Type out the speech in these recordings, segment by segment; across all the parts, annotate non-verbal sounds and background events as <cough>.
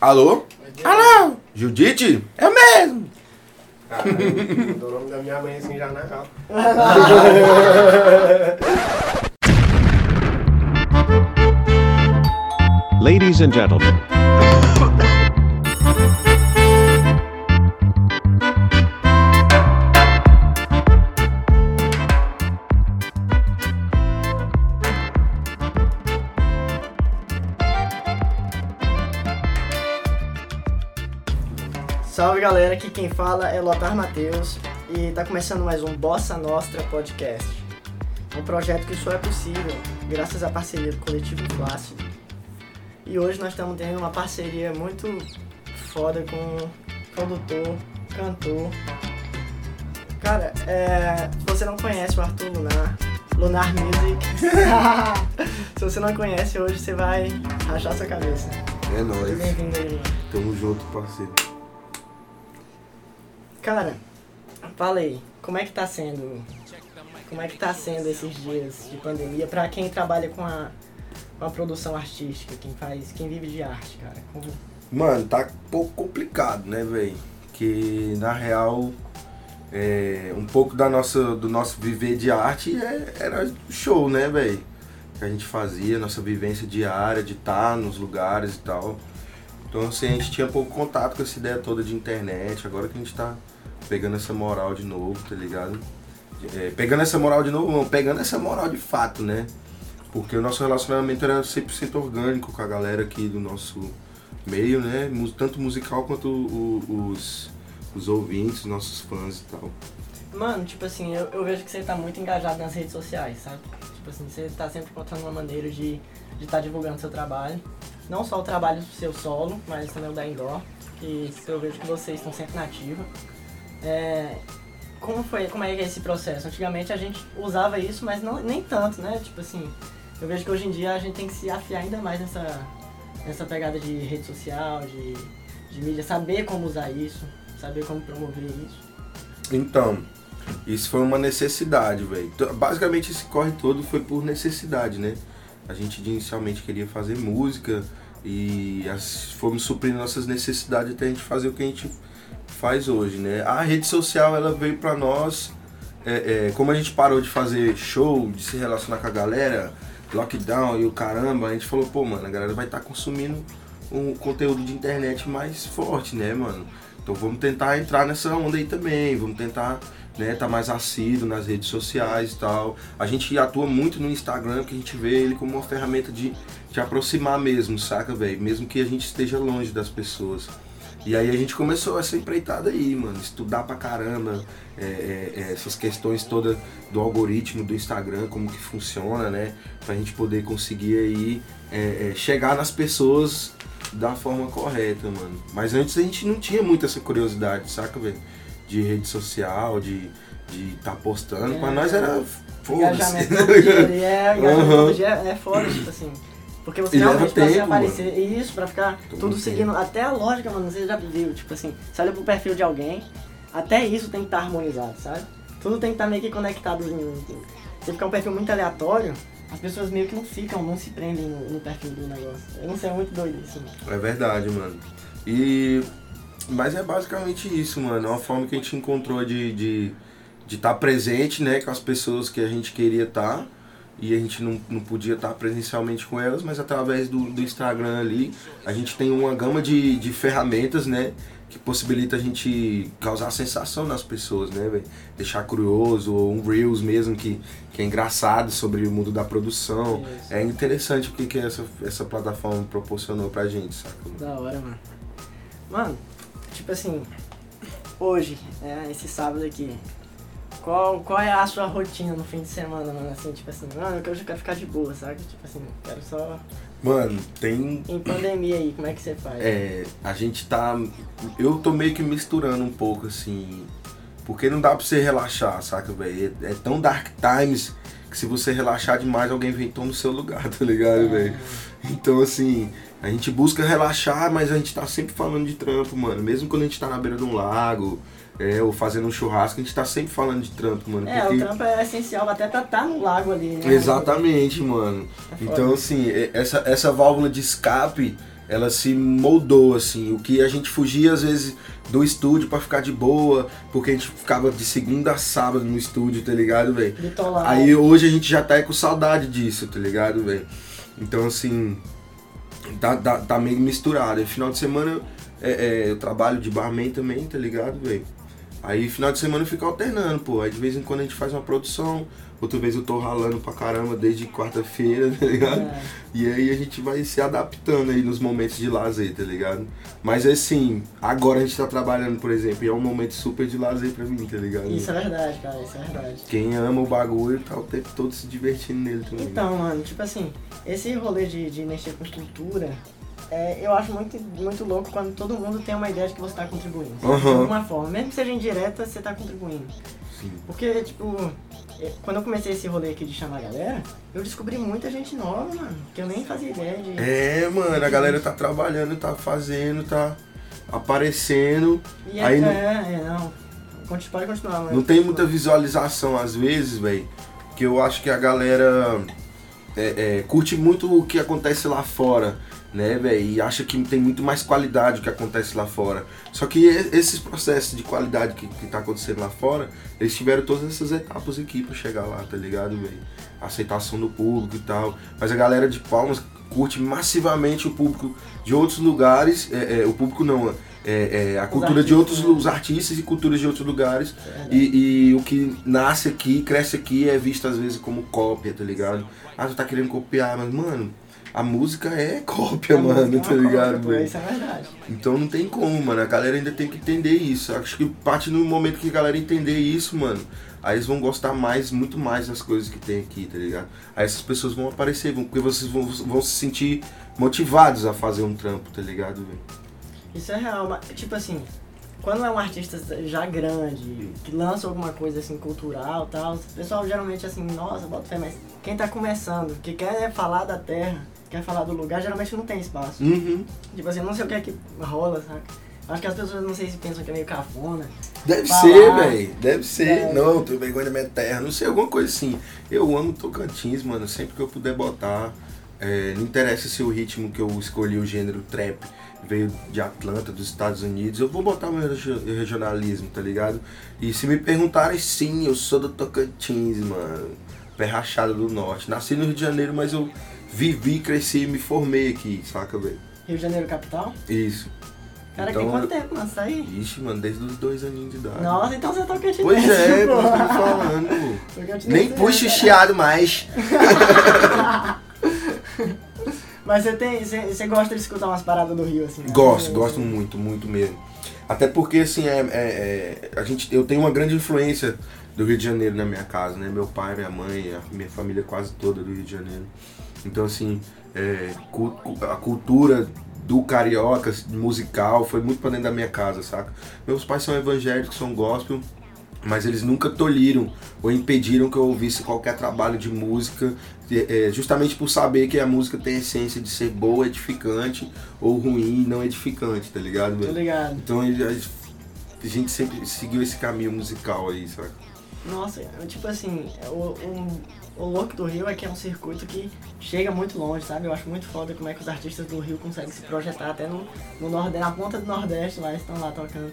Alô? Alô? Judite? É mesmo. Caralho, mudou o nome da minha mãe assim já na calma. Ladies and gentlemen, galera, aqui quem fala é Lotar Matheus e tá começando mais um Bossa Nostra Podcast. Um projeto que só é possível graças à parceria do Coletivo Flácido. E hoje nós estamos tendo uma parceria muito foda com um produtor, cantor. Cara, é, se você não conhece o Arthur Lunar, Lunar Music, <laughs> se você não conhece hoje você vai rachar sua cabeça. É Seja nóis. bem-vindo aí, mano. Tamo junto, parceiro. Cara, fala aí, como é que tá sendo. Como é que tá sendo esses dias de pandemia pra quem trabalha com a, com a produção artística, quem faz, quem vive de arte, cara? Como- Mano, tá um pouco complicado, né, velho? Que na real, é, um pouco da nossa, do nosso viver de arte é- era show, né, velho? Que a gente fazia, nossa vivência diária de estar nos lugares e tal. Então, assim, a gente tinha pouco contato com essa ideia toda de internet. Agora que a gente tá pegando essa moral de novo, tá ligado? É, pegando essa moral de novo, não, pegando essa moral de fato, né? Porque o nosso relacionamento era 100% orgânico com a galera aqui do nosso meio, né? Tanto musical quanto o- os, os ouvintes, nossos fãs e tal. Mano, tipo assim, eu, eu vejo que você tá muito engajado nas redes sociais, sabe? Tipo assim, você tá sempre encontrando uma maneira de estar de tá divulgando seu trabalho. Não só o trabalho do seu solo, mas também o da Indoor, que eu vejo que vocês estão sempre na ativa. É, como foi, como é é esse processo? Antigamente a gente usava isso, mas não, nem tanto, né? Tipo assim, eu vejo que hoje em dia a gente tem que se afiar ainda mais nessa, nessa pegada de rede social, de, de mídia, saber como usar isso, saber como promover isso. Então, isso foi uma necessidade, velho. Basicamente esse corre todo foi por necessidade, né? A gente inicialmente queria fazer música e as, fomos suprindo nossas necessidades até a gente fazer o que a gente faz hoje, né? A rede social ela veio pra nós, é, é, como a gente parou de fazer show, de se relacionar com a galera, lockdown e o caramba, a gente falou, pô, mano, a galera vai estar consumindo um conteúdo de internet mais forte, né, mano? Então vamos tentar entrar nessa onda aí também, vamos tentar, né, tá mais assíduo nas redes sociais e tal. A gente atua muito no Instagram, que a gente vê ele como uma ferramenta de, de aproximar mesmo, saca, velho? Mesmo que a gente esteja longe das pessoas. E aí a gente começou essa empreitada aí, mano, estudar pra caramba é, é, é, essas questões todas do algoritmo do Instagram, como que funciona, né? Pra gente poder conseguir aí é, é, chegar nas pessoas da forma correta, mano. Mas antes a gente não tinha muito essa curiosidade, saca, velho? De rede social, de de tá postando. É. Pra nós era foda-se. Engajamento <laughs> ali, é, engajamento dia é foda, tipo assim. Porque você E realmente você tempo, aparecer, e isso, pra ficar Toma tudo tempo. seguindo, até a lógica, mano, você já viu, tipo assim, você olha pro perfil de alguém, até isso tem que estar harmonizado, sabe? Tudo tem que estar meio que conectado. Em, se ficar um perfil muito aleatório, as pessoas meio que não ficam, não se prendem no, no perfil do negócio. Eu não sei, é muito doido isso, mano. É verdade, mano. E. Mas é basicamente isso, mano. É uma forma que a gente encontrou de estar de, de tá presente, né, com as pessoas que a gente queria estar. E a gente não, não podia estar presencialmente com elas, mas através do, do Instagram ali, a gente tem uma gama de, de ferramentas, né? Que possibilita a gente causar sensação nas pessoas, né, velho? Deixar curioso, ou um Reels mesmo que, que é engraçado sobre o mundo da produção. Isso. É interessante o que, que essa, essa plataforma proporcionou pra gente, saca? Da hora, mano. Mano, tipo assim, hoje, é, esse sábado aqui, qual, qual é a sua rotina no fim de semana, mano? Assim, tipo assim, mano, hoje eu quero ficar de boa, sabe? Tipo assim, quero só. Mano, tem Em pandemia aí, como é que você faz? É, a gente tá. Eu tô meio que misturando um pouco, assim. Porque não dá pra você relaxar, saca, velho? É, é tão dark times que se você relaxar demais, alguém vem e toma o seu lugar, <laughs> tá ligado, velho? Então, assim, a gente busca relaxar, mas a gente tá sempre falando de trampo, mano. Mesmo quando a gente tá na beira de um lago, é, ou fazendo um churrasco, a gente tá sempre falando de trampo, mano. É, porque- o trampo é essencial, até pra estar no lago ali, né? Exatamente, mano. É. Então, assim, essa, essa válvula de escape ela se moldou, assim. O que a gente fugia, às vezes, do estúdio pra ficar de boa, porque a gente ficava de segunda a sábado no estúdio, tá ligado, velho? Aí hoje a gente já tá com saudade disso, tá ligado, velho? Então, assim, tá, tá, tá meio misturado. E final de semana é, é, eu trabalho de barman também, tá ligado, velho? Aí final de semana eu fico alternando, pô. Aí de vez em quando a gente faz uma produção, outra vez eu tô ralando pra caramba desde quarta-feira, <laughs> tá ligado? É. E aí a gente vai se adaptando aí nos momentos de lazer, tá ligado? Mas assim, agora a gente tá trabalhando, por exemplo, e é um momento super de lazer pra mim, tá ligado? Isso é verdade, cara, isso é verdade. Quem ama o bagulho tá o tempo todo se divertindo nele também. Então, mano, tipo assim, esse rolê de, de mexer com cultura, é, eu acho muito, muito louco quando todo mundo tem uma ideia de que você tá contribuindo. sabe? De alguma forma, mesmo que seja indireta, você tá contribuindo. Sim. Porque, tipo, é, quando eu comecei esse rolê aqui de chamar a galera, eu descobri muita gente nova, mano, que eu nem fazia ideia de. É, mano, a galera tá trabalhando, tá fazendo, tá aparecendo. E é, aí não- é, é, não. Conti- Pode continuar, mano. Não tem muita visualização às vezes, velho. Que eu acho que a galera é, é, curte muito o que acontece lá fora, né, velho? E acha que tem muito mais qualidade o que acontece lá fora. Só que esses processos de qualidade que, que tá acontecendo lá fora, eles tiveram todas essas etapas aqui pra chegar lá, tá ligado, velho? Aceitação do público e tal. Mas a galera de Palmas curte massivamente o público de outros lugares. é, é, o público não, é, é, a cultura de outros né? os artistas e culturas de outros lugares. É, E, e o que nasce aqui, cresce aqui, é visto às vezes como cópia, tá ligado? Ah, tu tá querendo copiar, mas, mano, a música é <laughs> cópia, A mano, é tá ligado, cópia? Isso é verdade. Então não tem como, mano. A galera ainda tem que entender isso. Acho que parte no momento que a galera entender isso, mano, aí eles vão gostar mais, muito mais das coisas que tem aqui, tá ligado? Aí essas pessoas vão aparecer, vão, porque vocês vão, vão se sentir motivados a fazer um trampo, tá ligado, velho? Isso é real, mas, tipo assim, quando é um artista já grande, que lança alguma coisa assim cultural e tal, o pessoal geralmente assim, nossa, bota fé, mas quem tá começando, que quer falar da terra, quer falar do lugar, geralmente não tem espaço. Uhum. Tipo assim, não sei o que é que rola, saca? Acho que as pessoas não sei se pensam que é meio cafona. Deve Falar. ser, velho. Deve ser. É. Não, tenho vergonha da minha terra. Não sei, alguma coisa assim. Eu amo Tocantins, mano. Sempre que eu puder botar. É, não interessa se o ritmo que eu escolhi, o gênero trap, veio de Atlanta, dos Estados Unidos. Eu vou botar meu regi- regionalismo, tá ligado? E se me perguntarem, sim, eu sou do Tocantins, mano. Pé rachado do norte. Nasci no Rio de Janeiro, mas eu vivi, cresci e me formei aqui, saca, velho? Rio de Janeiro capital? Isso. Cara, Então, tem quanto tempo, mano, isso aí? Ixi, mano, desde os dois aninhos de idade. Nossa, então você tá quietinho. Pois é, que eu tô falando, <laughs> pô. Nem puxa o chiado mais. <laughs> Mas você tem. Você, gosta de escutar umas paradas do Rio, assim? né? Gosto, Assim, gosto muito, muito mesmo. Até porque, assim, é, é- é- a gente, eu tenho uma grande influência do Rio de Janeiro na minha casa, né? Meu pai, minha mãe, a minha família quase toda do Rio de Janeiro. Então, assim, é, a cultura do carioca musical foi muito pra dentro da minha casa, saca? Meus pais são evangélicos, são gospel, mas eles nunca tolhiram ou impediram que eu ouvisse qualquer trabalho de música, é, é, justamente por saber que a música tem a essência de ser boa, edificante, ou ruim, não edificante, tá ligado? Tô velho? ligado. Então a gente sempre seguiu esse caminho musical aí, saca? Nossa, tipo assim, o, o, o louco do Rio é que é um circuito que chega muito longe, sabe? Eu acho muito foda como é que os artistas do Rio conseguem se projetar até no, no Nordeste, na ponta do Nordeste lá, estão lá tocando.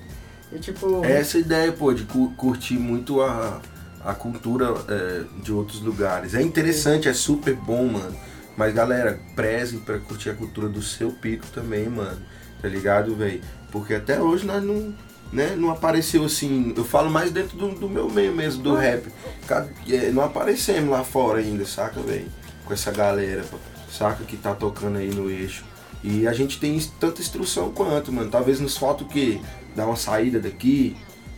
E tipo. É essa ideia, pô, de cu- curtir muito a, a cultura é, de outros lugares. É interessante, é super bom, mano. Mas galera, prezem pra curtir a cultura do seu pico também, mano. Tá ligado, velho? Porque até hoje nós não, né, não apareceu assim. Eu falo mais dentro do, do meu meio mesmo, do rap. É, Não aparecemos lá fora ainda, saca, velho? Com essa galera, saca, que tá tocando aí no eixo. E a gente tem tanta instrução quanto, mano. Talvez nos falta o quê? Dar uma saída daqui,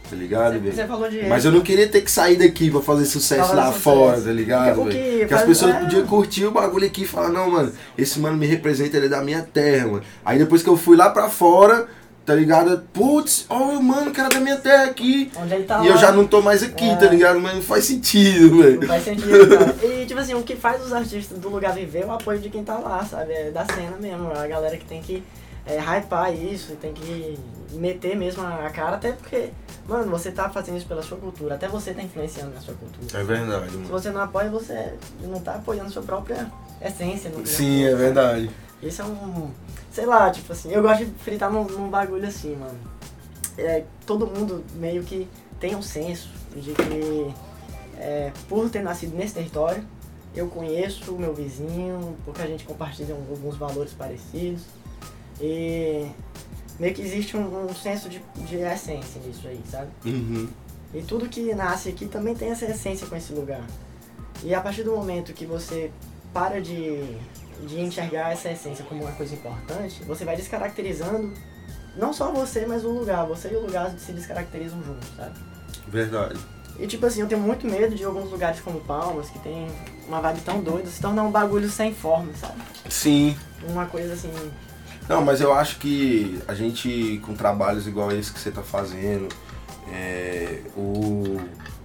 tá ligado, velho? você falou de. Mas eu não queria ter que sair daqui pra fazer sucesso fazer lá sucesso. fora, tá ligado, O que velho? Porque as pessoas é. podiam curtir o bagulho aqui e falar, não, mano, esse mano me representa, ele é da minha terra, mano. Aí depois que eu fui lá pra fora, tá ligado? Putz, olha o mano que era da minha terra aqui. Onde ele tá e eu lá. já não tô mais aqui, É. tá ligado? Mas não faz sentido, Não velho. faz sentido, cara. E, tipo assim, o que faz os artistas do lugar viver é o apoio de quem tá lá, sabe? É da cena mesmo. A galera que tem que é, hypar isso, tem que meter mesmo a cara, até porque, mano, você tá fazendo isso pela sua cultura, até você tá influenciando na sua cultura. É verdade, Se mano. você não apoia, você não tá apoiando sua própria essência. Sim, é verdade. Esse é um. Sei lá, tipo assim, eu gosto de fritar num, num bagulho assim, mano. É, todo mundo meio que tem um senso de que, é, por ter nascido nesse território, eu conheço o meu vizinho, porque a gente compartilha alguns valores parecidos. E meio que existe um, um senso de, de essência nisso aí, sabe? Uhum. E tudo que nasce aqui também tem essa essência com esse lugar. E a partir do momento que você para de, de enxergar essa essência como uma coisa importante, você vai descaracterizando não só você, mas o lugar. Você e o lugar se descaracterizam juntos, sabe? Verdade. E tipo assim, eu tenho muito medo de alguns lugares como Palmas, que tem uma vibe tão doida, se tornar um bagulho sem forma, sabe? Sim. Uma coisa assim. Não, mas eu acho que a gente, com trabalhos igual esse que você tá fazendo, é, o,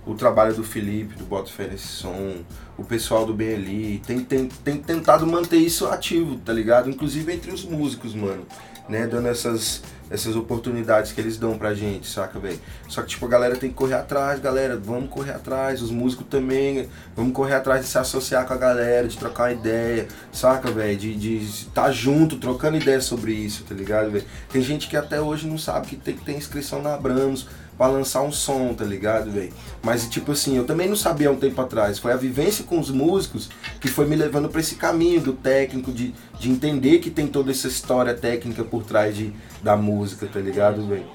o trabalho do Felipe, do Bota Fé nesse som, o pessoal do Ali, tem, tem, tem tentado manter isso ativo, tá ligado? Inclusive entre os músicos, mano. Né? Dando essas, essas oportunidades que eles dão pra gente, saca, velho? Só que, tipo, a galera tem que correr atrás, galera, vamos correr atrás, os músicos também, vamos correr atrás de se associar com a galera, de trocar ideia, saca, velho? De estar tá junto, trocando ideia sobre isso, tá ligado, velho? Tem gente que até hoje não sabe que tem que ter inscrição na Abramos, pra lançar um som, tá ligado, velho? Mas, tipo assim, eu também não sabia há um tempo atrás. Foi a vivência com os músicos que foi me levando para esse caminho do técnico, de, de entender que tem toda essa história técnica por trás de, da música, tá ligado, velho?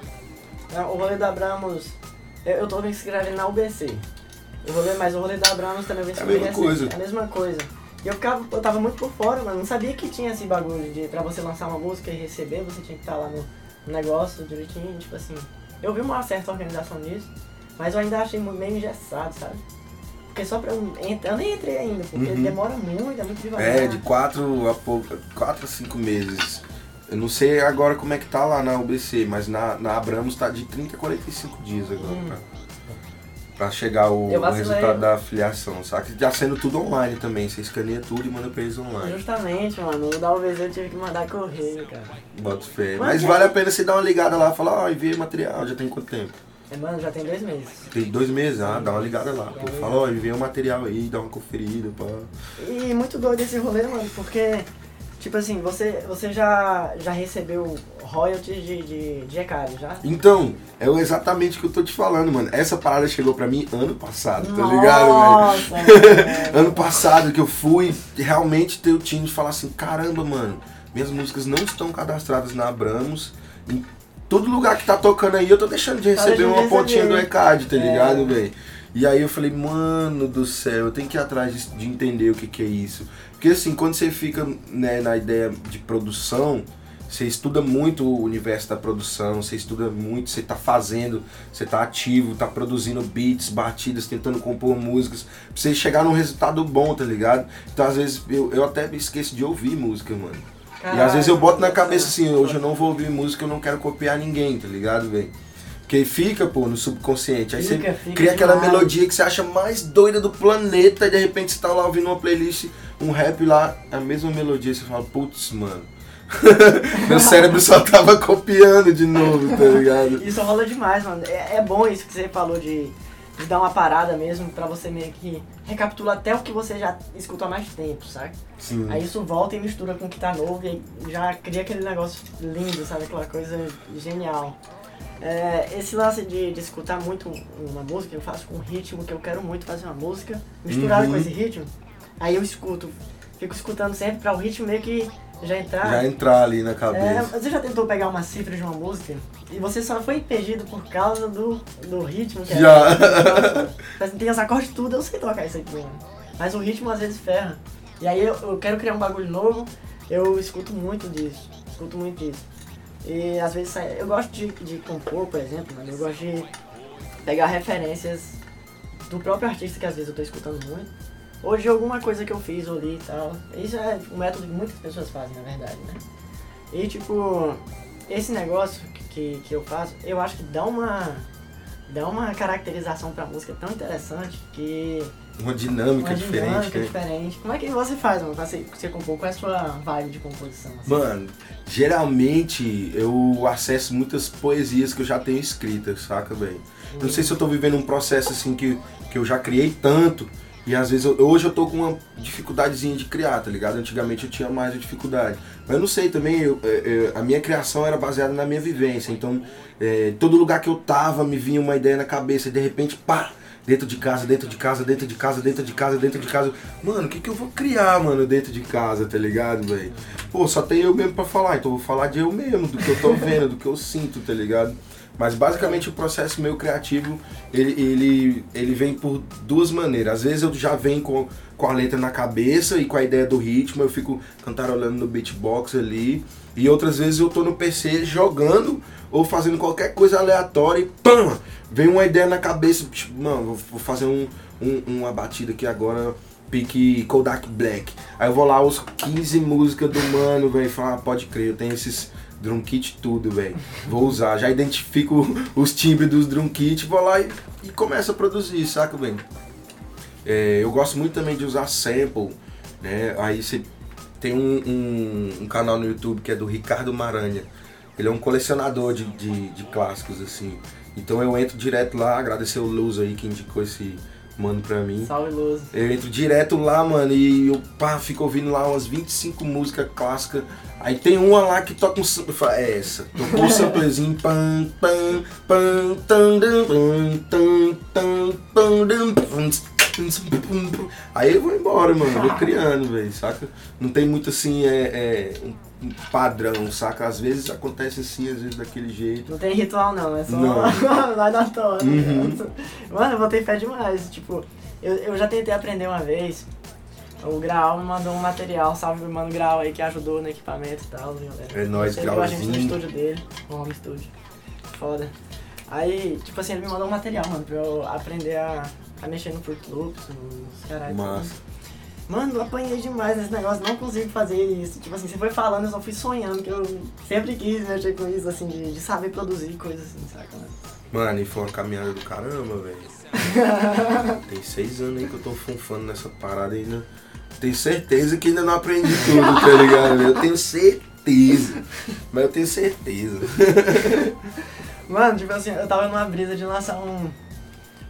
É, o rolê da Abramos, eu, tô me inscrevendo na UBC. O rolê, mas o rolê da Abramos também eu É a mesma coisa. É a mesma coisa. E eu, ficava, eu tava muito por fora, mano. Não sabia que tinha esse bagulho de pra você lançar uma música e receber, você tinha que estar lá no negócio direitinho, tipo assim. Eu vi uma certa organização nisso, mas eu ainda achei meio engessado, sabe? Porque só pra eu entrar, eu nem entrei ainda, porque Uhum. demora muito, é muito devagar. É, de 4 a pouco, 4 a 5 meses. Eu não sei agora como é que tá lá na UBC, mas na, na Abramos tá de 30 a 45 dias agora Hum. pra, pra chegar o, o resultado da afiliação, saca? Já sendo tudo online também, você escaneia tudo e manda pra eles online. Justamente, mano. O da UVZ eu tive que mandar correio, cara. Bota fé. Mas Mas é- vale a pena você dar uma ligada lá e falar, ó, enviei material, já tem quanto tempo? É, mano, já tem dois meses. Tem dois meses, ah, dá uma ligada lá. Pô, fala, ó, enviei o material aí, dá uma conferida, pá. E muito doido esse rolê, mano, porque, tipo assim, você, você já, já recebeu royalties de, de, de ECAD, já? Então, é exatamente o que eu tô te falando, mano. Essa parada chegou pra mim ano passado, tá ligado, velho? <laughs> Ano passado que eu fui realmente ter o time de falar assim, caramba, mano, minhas músicas não estão cadastradas na Abramos. Em todo lugar que tá tocando aí, eu tô deixando de Tá receber deixando de uma pontinha do. ECAD, tá É. ligado, velho? E aí eu falei, mano do céu, eu tenho que ir atrás de, de entender o que, que é isso. Porque assim, quando você fica né, na ideia de produção, você estuda muito o universo da produção, você estuda muito, você tá fazendo, você tá ativo, tá produzindo beats, batidas, tentando compor músicas, pra você chegar num resultado bom, tá ligado? Então às vezes eu, eu até me esqueço de ouvir música, mano. e às vezes eu boto na cabeça assim, hoje eu não vou ouvir música, eu não quero copiar ninguém, tá ligado, velho? Porque fica, pô, no subconsciente. Aí Fica, você fica cria aquela demais. melodia que você acha mais doida do planeta, e de repente você tá lá ouvindo uma playlist, um rap lá, a mesma melodia, você fala, putz, mano. <laughs> Meu cérebro só tava copiando de novo, tá ligado? Isso rola demais, mano. É, é bom isso que você falou de, de dar uma parada mesmo pra você meio que recapitular até o que você já escuta há mais tempo, sabe? Sim. Aí isso volta e mistura com o que tá novo e já cria aquele negócio lindo, sabe? Aquela coisa genial. É, esse lance de, de escutar muito uma música, eu faço com um ritmo que eu quero muito fazer uma música, misturado Uhum. com esse ritmo, aí eu escuto, fico escutando sempre pra o ritmo meio que já entrar. Já entrar ali na É, cabeça. você já tentou pegar uma cifra de uma música e você só foi impedido por causa do, do ritmo que Já. Nossa, mas tem os acordes tudo, eu sei tocar isso aqui, mano. Mas o ritmo às vezes ferra. E aí eu, eu quero criar um bagulho novo, eu escuto muito disso. Escuto muito disso. E às vezes eu gosto de, de compor, por exemplo, mano. Eu gosto de pegar referências do próprio artista que às vezes eu tô escutando muito. De alguma coisa que eu fiz ou li e tal. Isso é um método que muitas pessoas fazem, na verdade, né? E tipo, esse negócio que, que, que eu faço, eu acho que dá uma. Dá uma caracterização pra música tão interessante que. Uma dinâmica uma diferente, dinâmica né? diferente. Como é que você faz, mano, pra você, você compor? Qual é a sua vibe de composição? assim? Mano, geralmente eu acesso muitas poesias que eu já tenho escritas, saca, velho? Não sei se eu tô vivendo um processo assim que, que eu já criei tanto E às vezes, eu- hoje eu tô com uma dificuldadezinha de criar, tá ligado? Antigamente eu tinha mais dificuldade. Mas eu não sei também, eu- é, é, a minha criação era baseada na minha vivência. Então, é, todo lugar que eu tava me vinha uma ideia na cabeça e de repente, pá! Dentro de casa, dentro de casa, dentro de casa, dentro de casa, dentro de casa. Mano, o que, que eu vou criar, mano, dentro de casa, tá ligado, velho? Pô, só tem eu mesmo pra falar, então eu vou falar de eu mesmo, do que eu tô <laughs> vendo, do que eu sinto, tá ligado? Mas basicamente o processo meu criativo, ele, ele, ele vem por duas maneiras. Às vezes eu já venho com, com a letra na cabeça e com a ideia do ritmo, eu fico cantarolando no beatbox ali. E outras vezes eu tô no PC jogando ou fazendo qualquer coisa aleatória e pam! Vem uma ideia na cabeça, tipo, mano, vou, fazer um, um- uma batida aqui agora, pique Kodak Black. Aí eu vou lá, os 15 músicas do mano, velho, falo, ah, pode crer, eu tenho esses drum kit tudo, velho. Vou usar, já identifico <laughs> os timbres dos drum kit, vou lá e, e começo a produzir, saca, velho? É, eu gosto muito também de usar sample, né? Aí você tem um, um- um canal no YouTube que é do Ricardo Maranha. Ele é um colecionador de, de, de clássicos, assim. Então eu entro direto lá, agradecer o Luz aí que indicou esse mano pra mim. Salve, Luz. Eu entro direto lá, mano, e eu pá, fico ouvindo lá umas 25 músicas clássicas. Aí tem uma lá que toca um falo, É essa. Tocou um <laughs> samplezinho. Pam, pam, pam, tam, tam, tam, pam, pam. Aí eu vou embora, mano. Vou criando, velho, saca? Não tem muito assim, é, é, um padrão, saca? Às vezes acontece assim, às vezes daquele jeito. Não tem ritual não, é só Não. <laughs> vai na toa. Uhum. Mano, eu botei fé demais. Tipo, eu, eu já tentei aprender uma vez. O Graal me mandou um material, salve o mano Graal aí que ajudou no equipamento e tal, galera. É nóis, Ele viu a gente no Grauzinho. estúdio dele, no home studio. Foda. Aí, tipo assim, ele me mandou um material, mano, pra eu aprender a, a mexer no Fruit Loops, nos caralho. Mano, eu apanhei demais nesse negócio, não consigo fazer isso. Tipo assim, você foi falando, eu só fui sonhando, que eu sempre quis mexer com isso, assim, de, de saber produzir coisas assim, saca? Mano? Mano, e foi uma caminhada do caramba, velho. <laughs> Tem seis anos aí que eu tô funfando nessa parada ainda. Tenho certeza que ainda não aprendi tudo, tá ligado? Eu tenho certeza. Mas eu tenho certeza. <laughs> Mano, tipo assim, eu tava numa brisa de lançar um.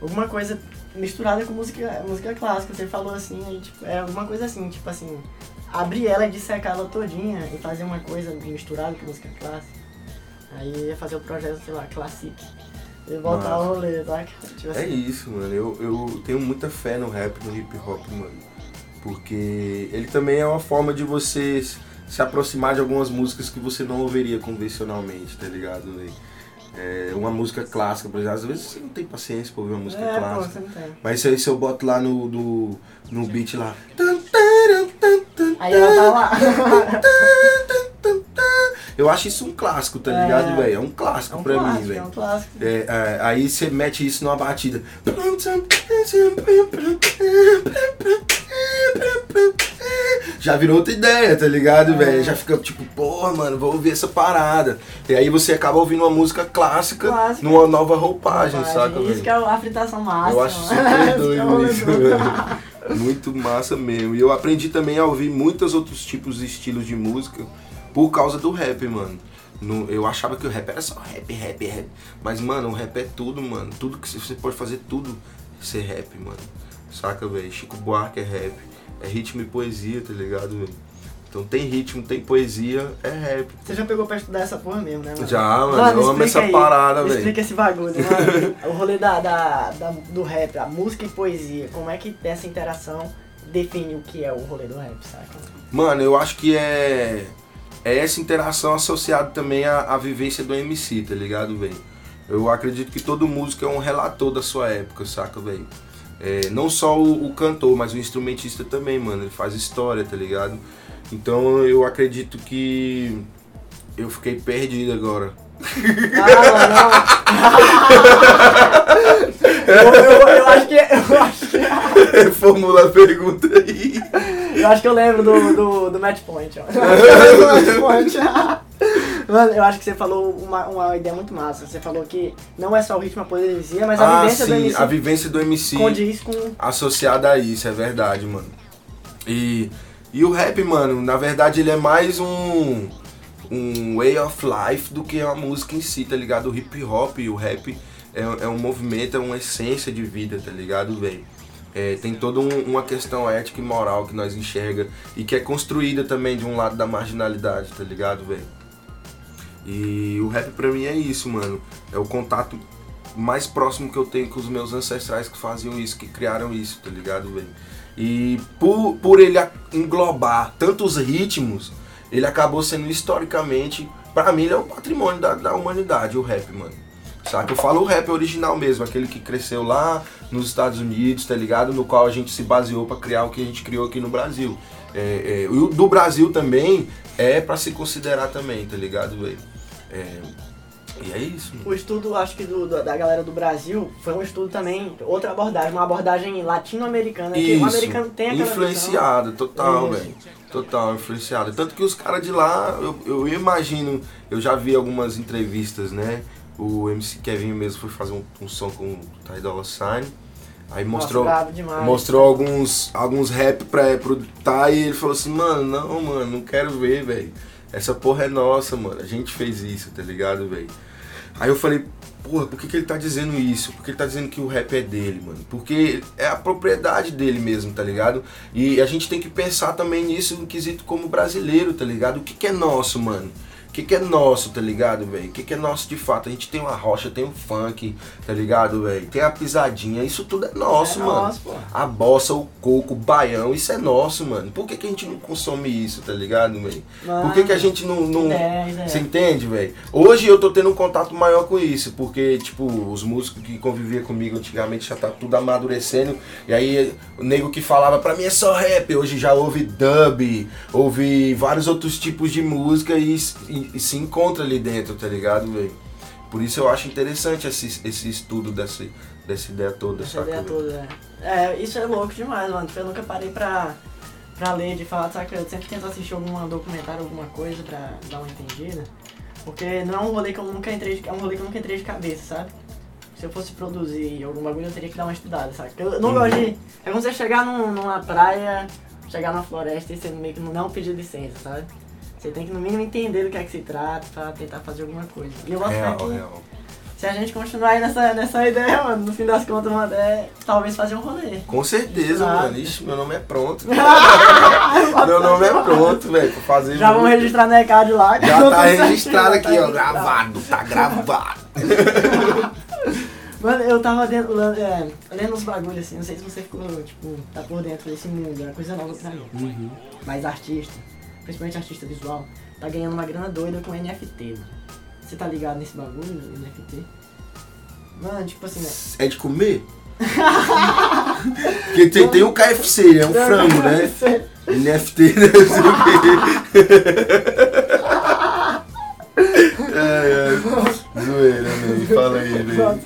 alguma coisa misturada com música, música clássica. Você falou assim, aí, tipo, é alguma coisa assim, tipo assim, abrir ela e dissecar ela todinha e fazer uma coisa misturada com música clássica. Aí ia fazer o projeto, sei lá, Classic. E voltar ao rolê, saca? Tipo É assim. isso, mano. Eu, eu tenho muita fé no rap, no hip hop, mano. Porque ele também é uma forma de você se aproximar de algumas músicas que você não ouviria convencionalmente, tá ligado, velho? É, uma música clássica, por exemplo, às vezes você não tem paciência pra ouvir uma música é, pô, clássica. tem. Mas isso aí se eu boto lá no, no, no beat lá. Aí ela tá lá. Eu acho isso um clássico, tá É. ligado, velho? É um É clássico um pra clássico, mim, é velho. um clássico. É, é, aí você mete isso numa batida. Já virou outra ideia, tá ligado, É. velho? Já fica tipo, porra, mano, vou ouvir essa parada. E aí você acaba ouvindo uma música clássica, Clássica. numa nova roupagem, Rapaz, saca, Isso velho? que é a fritação máxima. Eu acho super <laughs> é doido isso, velho. Muito massa mesmo. E eu aprendi também a ouvir muitos outros tipos de estilos de música por causa do rap, mano. No- eu achava que o rap era só rap, rap, rap. Mas, mano, o rap é tudo, mano. Tudo que você- você pode fazer tudo ser rap, mano. Saca, velho? Chico Buarque é rap. É ritmo e poesia, tá ligado, velho? Então tem ritmo, tem poesia, é rap. Você já pegou pra estudar essa porra mesmo, né, mano? Já, mano, eu amo essa aí, parada, velho. Explica esse bagulho, mano. <laughs> o rolê da, da, da- do rap, a música e poesia, como é que essa interação define o que é o rolê do rap, saca? Mano, eu acho que é, é essa interação associada também à, à vivência do MC, tá ligado, velho? Eu acredito que todo músico é um relator da sua época, saca, velho? É, não só o, o cantor, mas o instrumentista também, mano. Ele faz história, tá ligado? Então eu acredito que eu fiquei perdido agora. <laughs> eu, eu, eu acho que. Eu acho que, Formula a pergunta aí. Eu acho que eu lembro do, do, do Match Point, ó. Eu acho que eu lembro do Match Point. Mano, eu acho que você falou uma, uma ideia muito massa. Você falou que não é só o ritmo, a poesia, mas a ah, vivência do sim, MC a vivência do MC. condiz com. associada a isso, é verdade, mano. E, e o rap, mano, na verdade ele é mais um, um way of life do que uma música em si, tá ligado? O hip hop e o rap é, é um movimento, é uma essência de vida, tá ligado, velho? É, tem toda um- uma questão ética e moral que nós enxerga e que é construída também de um lado da marginalidade, tá ligado, velho? E o rap pra mim é isso, mano. É o contato mais próximo que eu tenho com os meus ancestrais que faziam isso, que criaram isso, tá ligado, velho? E por, por ele englobar tantos ritmos, ele acabou sendo historicamente, pra mim, ele é um patrimônio da, da humanidade, o rap, mano. Saca? Eu falo o rap original mesmo, aquele que cresceu lá nos Estados Unidos, tá ligado? No qual a gente se baseou pra criar o que a gente criou aqui no Brasil. É, é, o do Brasil também é pra se considerar também, tá ligado, velho? É, e é isso, mano. O estudo, acho que do, da galera do Brasil, foi um estudo também, outra abordagem, uma abordagem latino-americana, que o americano tem aquela visão. influenciada, total, velho. Total, influenciada. Tanto que os caras de lá, eu, eu imagino, eu já vi algumas entrevistas, né? O MC Kevin mesmo foi fazer um, um som com o Ty Dolla Sign. Aí mostrou, Nossa, mostrou alguns, alguns rap pra, pro Ty e ele falou assim, mano, não, mano, não quero ver, velho. Essa porra é nossa, mano. A gente fez isso, tá ligado, velho? Aí eu falei, porra, por que, que ele tá dizendo isso? Por que ele tá dizendo que o rap é dele, mano? Porque é a propriedade dele mesmo, tá ligado? E a gente tem que pensar também nisso no quesito como brasileiro, tá ligado? O que, que é nosso, mano? O que, que é nosso, tá ligado, velho? O que, que é nosso de fato? A gente tem uma rocha, tem o funk, tá ligado, velho? Tem a pisadinha, isso tudo é nosso, É mano. nosso, pô. A bossa, o coco, o baião, isso é nosso, mano. Por que, que a gente não consome isso, tá ligado, velho? Por que, que a gente não. não... Você entende, velho? Hoje eu tô tendo um contato maior com isso, porque, tipo, os músicos que conviviam comigo antigamente já tá tudo amadurecendo. E aí, o nego que falava, pra mim é só rap, hoje já ouve dub, ouve vários outros tipos de música e, e- e se encontra ali dentro, tá ligado, velho? Por isso eu acho interessante esse, esse estudo dessa, dessa ideia toda, Essa saca? ideia toda, é. É, isso é louco demais, mano. Eu nunca parei pra, pra ler de fato, saca? Eu sempre tento assistir algum documentário, alguma coisa pra dar uma entendida. Porque não é um rolê que eu nunca entrei de, é um rolê que eu nunca entrei de cabeça, sabe? Se eu fosse produzir algum bagulho, eu teria que dar uma estudada, sabe? Eu não gosto de. É como você chegar num- numa praia, chegar numa floresta e você meio que não pedir licença, sabe? Você tem que no mínimo entender do que é que se trata pra tentar fazer alguma coisa. E eu boto fé Real, que real. se a gente continuar aí nessa, nessa ideia, mano, no fim das contas, mano, é talvez fazer um rolê. Com certeza, Exato. mano. Ixi, meu nome é pronto. <laughs> meu nome é pronto, velho. Pra fazer Já vamos registrar na ECAD lá. Já tá <laughs> registrado aqui, tá ó. registrado. Gravado, tá gravado. <laughs> Mano, eu tava dentro, é, lendo uns bagulhos assim, não sei se você ficou, tipo, tá por dentro desse mundo, é uma coisa nova pra mim. Uhum. Mas artista, principalmente artista visual, tá ganhando uma grana doida com NFT. Você tá ligado nesse bagulho, NFT? Mano, tipo assim, né? É de comer? Porque tem, tem o KFC, é um frango, né? NFT, né? Não sei o quê. É, é. Zoeira, né? Fala aí, velho.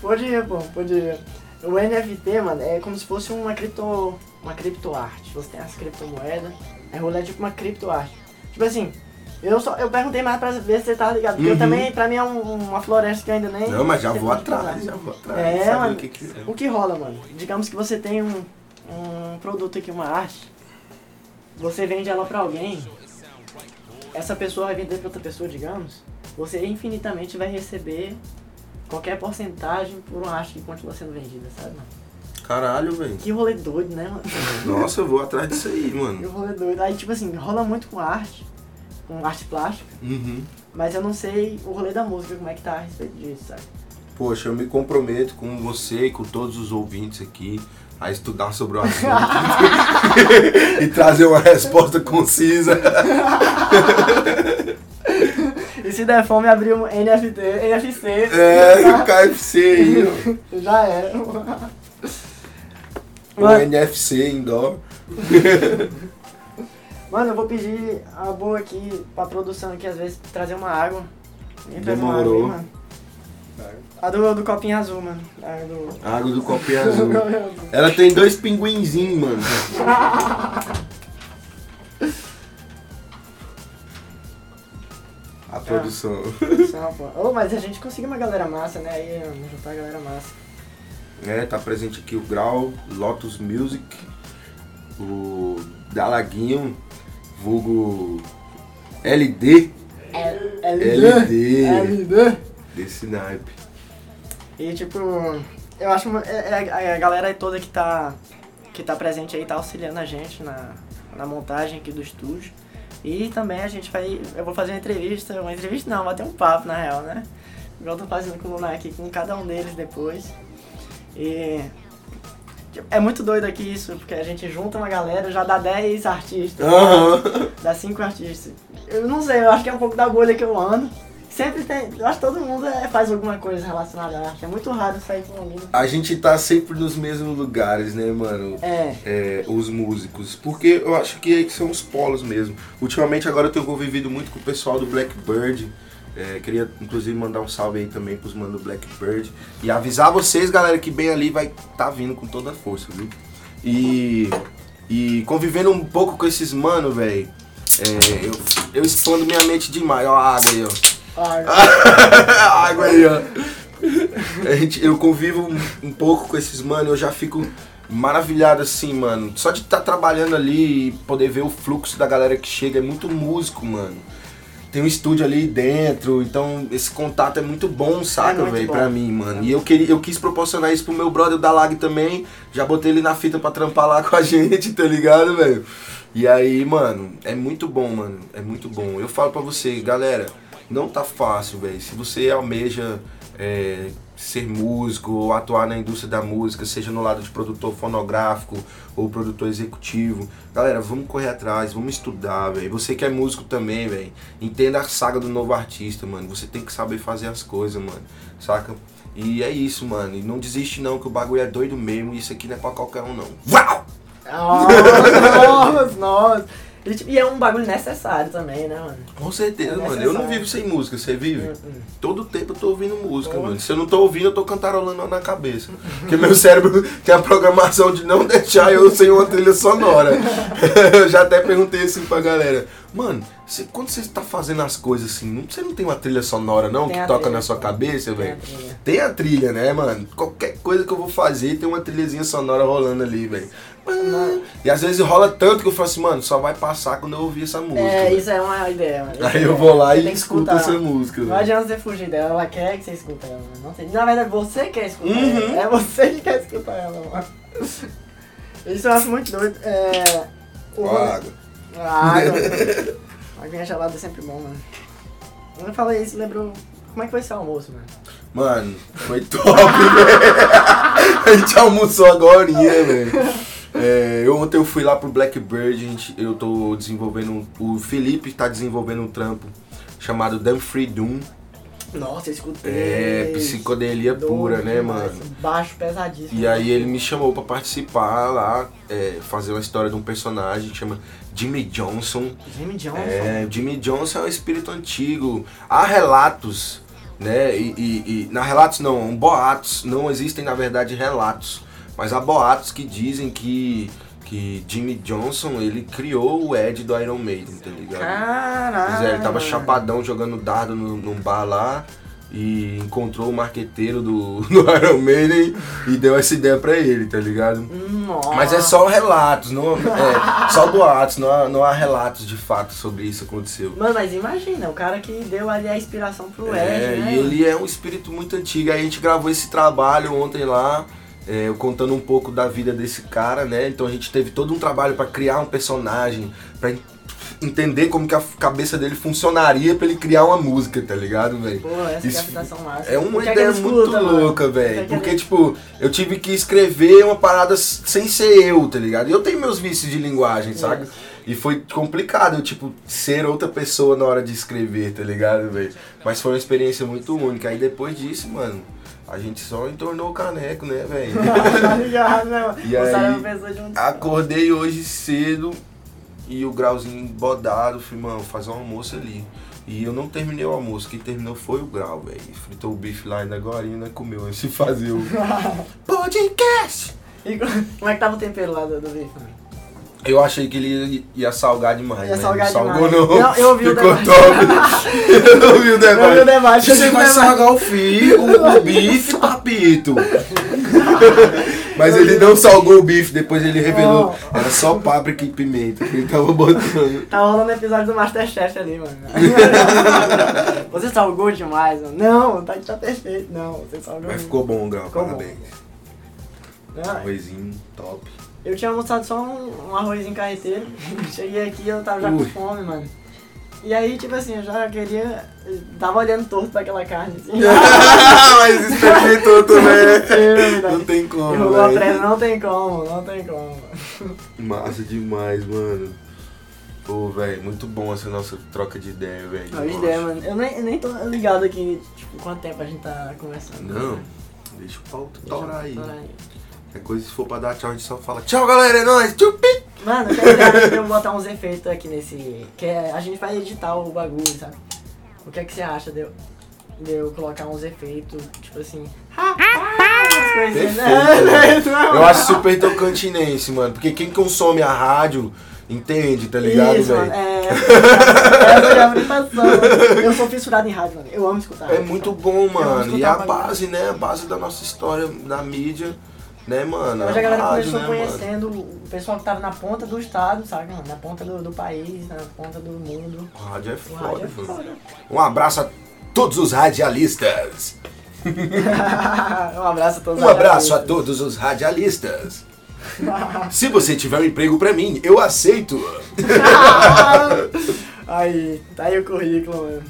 Pode ir, pô, pode ir. O NFT, mano, é como se fosse uma cripto. Uma criptoarte. Você tem as criptomoedas, é rolê tipo uma criptoarte. Tipo assim, eu só eu perguntei mais pra ver se você tá ligado. Porque eu Uhum. também, pra mim é um- uma floresta que eu ainda nem. Não, mas já vou como falar. atrás, já vou atrás. É, mano. o que que. O que rola, mano? Digamos que você tem um, um produto aqui, uma arte. Você vende ela pra alguém. Essa pessoa vai vender pra outra pessoa, digamos. Você infinitamente vai receber qualquer porcentagem por uma arte que continua sendo vendida, sabe, mano? Caralho, velho. Que rolê doido, né, mano? Nossa, eu vou atrás disso aí, Que mano. rolê doido. Aí, tipo assim, rola muito com arte, com arte plástica, Uhum. mas eu não sei o rolê da música, como é que tá a respeito disso, sabe? Poxa, eu me comprometo com você e com todos os ouvintes aqui a estudar sobre o <laughs> assunto <laughs> e trazer uma resposta concisa. E se der fome, abrir um NFT, NFC. É, o KFC. <laughs> Já era. O Mano, NFC indoor. <laughs> mano, eu vou pedir a boa aqui pra produção aqui, às vezes, trazer uma água. Ninguém traz uma água aí, Demorou. mano. A do, do copinho azul, mano. A do... Água <laughs> do copinho azul. Ela tem dois pinguinzinhos, mano. <laughs> A produção. Pô. Ô, mas a gente conseguiu uma galera massa, né? Aí, mano, juntar a galera massa. É, tá presente aqui o Grau, Lotus Music, o Dalaguinho, vulgo LD, LD, LD. desse naipe. E tipo, eu acho é- é- a galera toda que tá, que tá presente aí tá auxiliando a gente na, na montagem aqui do estúdio. E também a gente vai. Eu vou fazer uma entrevista. Uma entrevista não, vai ter um papo na real, né? Igual eu tô fazendo com o Lunar aqui, com cada um deles depois. E. É muito doido aqui isso, porque a gente junta uma galera, já dá 10 artistas. Aham. Dá 5 artistas. Eu não sei, eu acho que é um pouco da bolha que eu ando. Sempre tem. Eu acho que todo mundo é- faz alguma coisa relacionada à arte. É muito raro sair com alguém. A gente tá sempre nos mesmos lugares, né, mano? É. É, os músicos. Porque eu acho que aí que são os polos mesmo. Ultimamente agora eu tenho convivido muito com o pessoal do Blackbird. É, queria inclusive mandar um salve aí também pros manos do Blackbird. E avisar vocês, galera, que bem ali vai tá vindo com toda a força, viu? E, e convivendo um pouco com esses manos, velho. eu, eu expando minha mente demais. Ó a água aí, ó. Ah, <laughs> água aí, ó. A gente, eu convivo um, um pouco com esses mano, eu já fico maravilhado assim, mano. Só de estar trabalhando ali e poder ver o fluxo da galera que chega, é muito músico, mano. Tem um estúdio ali dentro, então esse contato é muito bom, saca, muito velho, pra mim, mano. E eu, queria, eu quis proporcionar isso pro meu brother da Lag também. Já botei ele na fita pra trampar lá <laughs> com a gente, tá ligado, velho? E aí, mano, é muito bom, mano. É muito bom. Eu falo pra você, galera, não tá fácil, velho. Se você almeja é, ser músico ou atuar na indústria da música, seja no lado de produtor fonográfico ou produtor executivo, galera, vamos correr atrás, vamos estudar, velho. Você que é músico também, velho, entenda a saga do novo artista, mano. Você tem que saber fazer as coisas, mano, saca? E é isso, mano. E não desiste não, que o bagulho é doido mesmo. E isso aqui não é pra qualquer um, não. Uau! <laughs> nossa, nossa. E, tipo, e é um bagulho necessário também, né, mano? Com certeza, É mano. Eu não vivo sem música, você vive? Hum, hum. Todo tempo eu tô ouvindo música, mano. Se eu não tô ouvindo, eu tô cantarolando na cabeça. Porque meu cérebro <laughs> tem a programação de não deixar eu sem uma trilha sonora. <laughs> <laughs> eu já até perguntei assim pra galera. Mano, você- quando você tá fazendo as coisas assim, você não tem uma trilha sonora não Tem que toca trilha. na sua cabeça, velho? Tem a trilha, né, mano? Qualquer coisa que eu vou fazer tem uma trilhazinha sonora rolando ali, velho. E às vezes rola tanto que eu falo assim, mano, só vai passar quando eu ouvir essa música. É, velho. isso é uma ideia, mano. Aí é- eu vou lá você e escuto essa música, Não velho. adianta você fugir dela, ela quer que você escuta ela. Não tem... Na verdade, você quer escutar Uhum. ela. É você que quer escutar ela, mano. Isso eu acho muito doido. É. O água. <laughs> A água. Aguinha gelada é sempre bom, mano. Quando eu falei isso, lembrou. Como é que foi esse almoço, mano? Mano, foi top, <laughs> velho. A gente almoçou agora, velho. É, eu, ontem eu fui lá pro Blackbird, a gente, eu tô desenvolvendo. O Felipe tá desenvolvendo um trampo chamado Damn Free Doom. Nossa, eu escutei. É, psicodelia Doido pura, né, mano? Baixo pesadíssimo. E aí ele me chamou pra participar lá, é, fazer uma história de um personagem que chama Jimmy Johnson. Jimmy Johnson. É, Jimmy Johnson é um espírito antigo. Há relatos, né? E, e, e- na relatos não, boatos. Não existem na verdade relatos, mas há boatos que dizem que que Jimmy Johnson ele criou o Ed do Iron Maiden, tá ligado? Caralho. É, ele tava chapadão jogando dardo no, num bar lá e encontrou o marqueteiro do, <laughs> do Iron Maiden e deu essa ideia pra ele, tá ligado? Nossa. Mas é só relatos, não, é, só boatos, não há, não há relatos de fato sobre isso aconteceu. Mano, mas imagina, o cara que deu ali a inspiração pro Ed, É, né? e ele é um espírito muito antigo. Aí a gente gravou esse trabalho ontem lá, é, eu contando um pouco da vida desse cara, né? Então a gente teve todo um trabalho pra criar um personagem, pra en- entender como que a cabeça dele funcionaria pra ele criar uma música, tá ligado, velho? Pô, essa é Isso máxima. É uma O que que ideia ele muito escuta, mano? louca, velho. que Porque, tipo, eu tive que escrever uma parada sem ser eu, tá ligado? E eu tenho meus vícios de linguagem, saca? Isso. E foi complicado, eu, tipo, ser outra pessoa na hora de escrever, tá ligado, velho? Mas foi uma experiência muito única. Aí depois disso, mano, a gente só entornou o caneco, né, velho? <laughs> tá ligado, né, mano? E aí. Acordei hoje cedo e o grauzinho bodado, falei, mano, fazer um almoço ali. E eu não terminei o almoço, quem terminou foi o grau, velho. Fritou o bife lá ainda agora e ainda comeu antes de fazer o <laughs> podcast. E como é que tava o tempero lá do, do bife? Eu achei que ele ia, salgar demais, Ia né? salgar não salgou demais. não. Não, eu ouvi o Ficou debate. top. <laughs> eu ouvi o Eu vi o debate, eu vi Você o vai debate. salgar o fio, o, <laughs> o bife, papito. <laughs> Mas ele não salgou o bife, depois ele revelou. Era só páprica e pimenta que ele tava botando. Tá rolando episódio do Masterchef ali, mano. você salgou demais, mano. Não, tá, tá perfeito. Não, você salgou Mas muito. ficou bom, Grau, Ficou parabéns. Ah, Arrozinho top. Eu tinha almoçado só um, um arrozinho carreteiro. <laughs> Cheguei aqui eu tava já Ui. com fome, mano. E aí, tipo assim, eu já queria. eu Tava olhando torto pra aquela carne, assim. <laughs> Mas experimentou também. Não Não tem como, Enrolou a presa, não tem como, não tem como. Massa demais, mano. Pô, velho, muito bom essa nossa troca de ideia, velho. Não, Eu ideia, mano. Eu nem, eu nem tô ligado aqui, tipo, quanto tempo a gente tá conversando. Não, deixa o pau eu- torar aí. torar aí. É coisa, se for pra dar tchau, a gente só fala tchau, galera, é nóis, tchupi! Mano, eu ideia de eu botar uns efeitos aqui nesse. Que é, a gente vai editar o bagulho, sabe? O que é que você acha de eu, de eu colocar uns efeitos, tipo assim. Né? <laughs> Eu acho super tocantinense, mano, porque quem consome a rádio entende, tá ligado, velho? É, essa é a apresentação. mano. Eu sou fissurado em rádio, mano. Eu amo escutar. É rádio. muito bom, mano. E é a base, né? A base da nossa história da mídia, né, mano? Hoje a galera rádio, começou né, mano? conhecendo o pessoal que tava na ponta do estado, sabe, mano? Na ponta do, do país, na ponta do mundo. O rádio é foda, rádio é mano. foda. Um abraço a todos os radialistas. <laughs> um abraço a todos Um os abraço a radialistas. todos os radialistas. Se você tiver um emprego pra mim, eu aceito. <laughs> aí, tá aí o currículo, mano.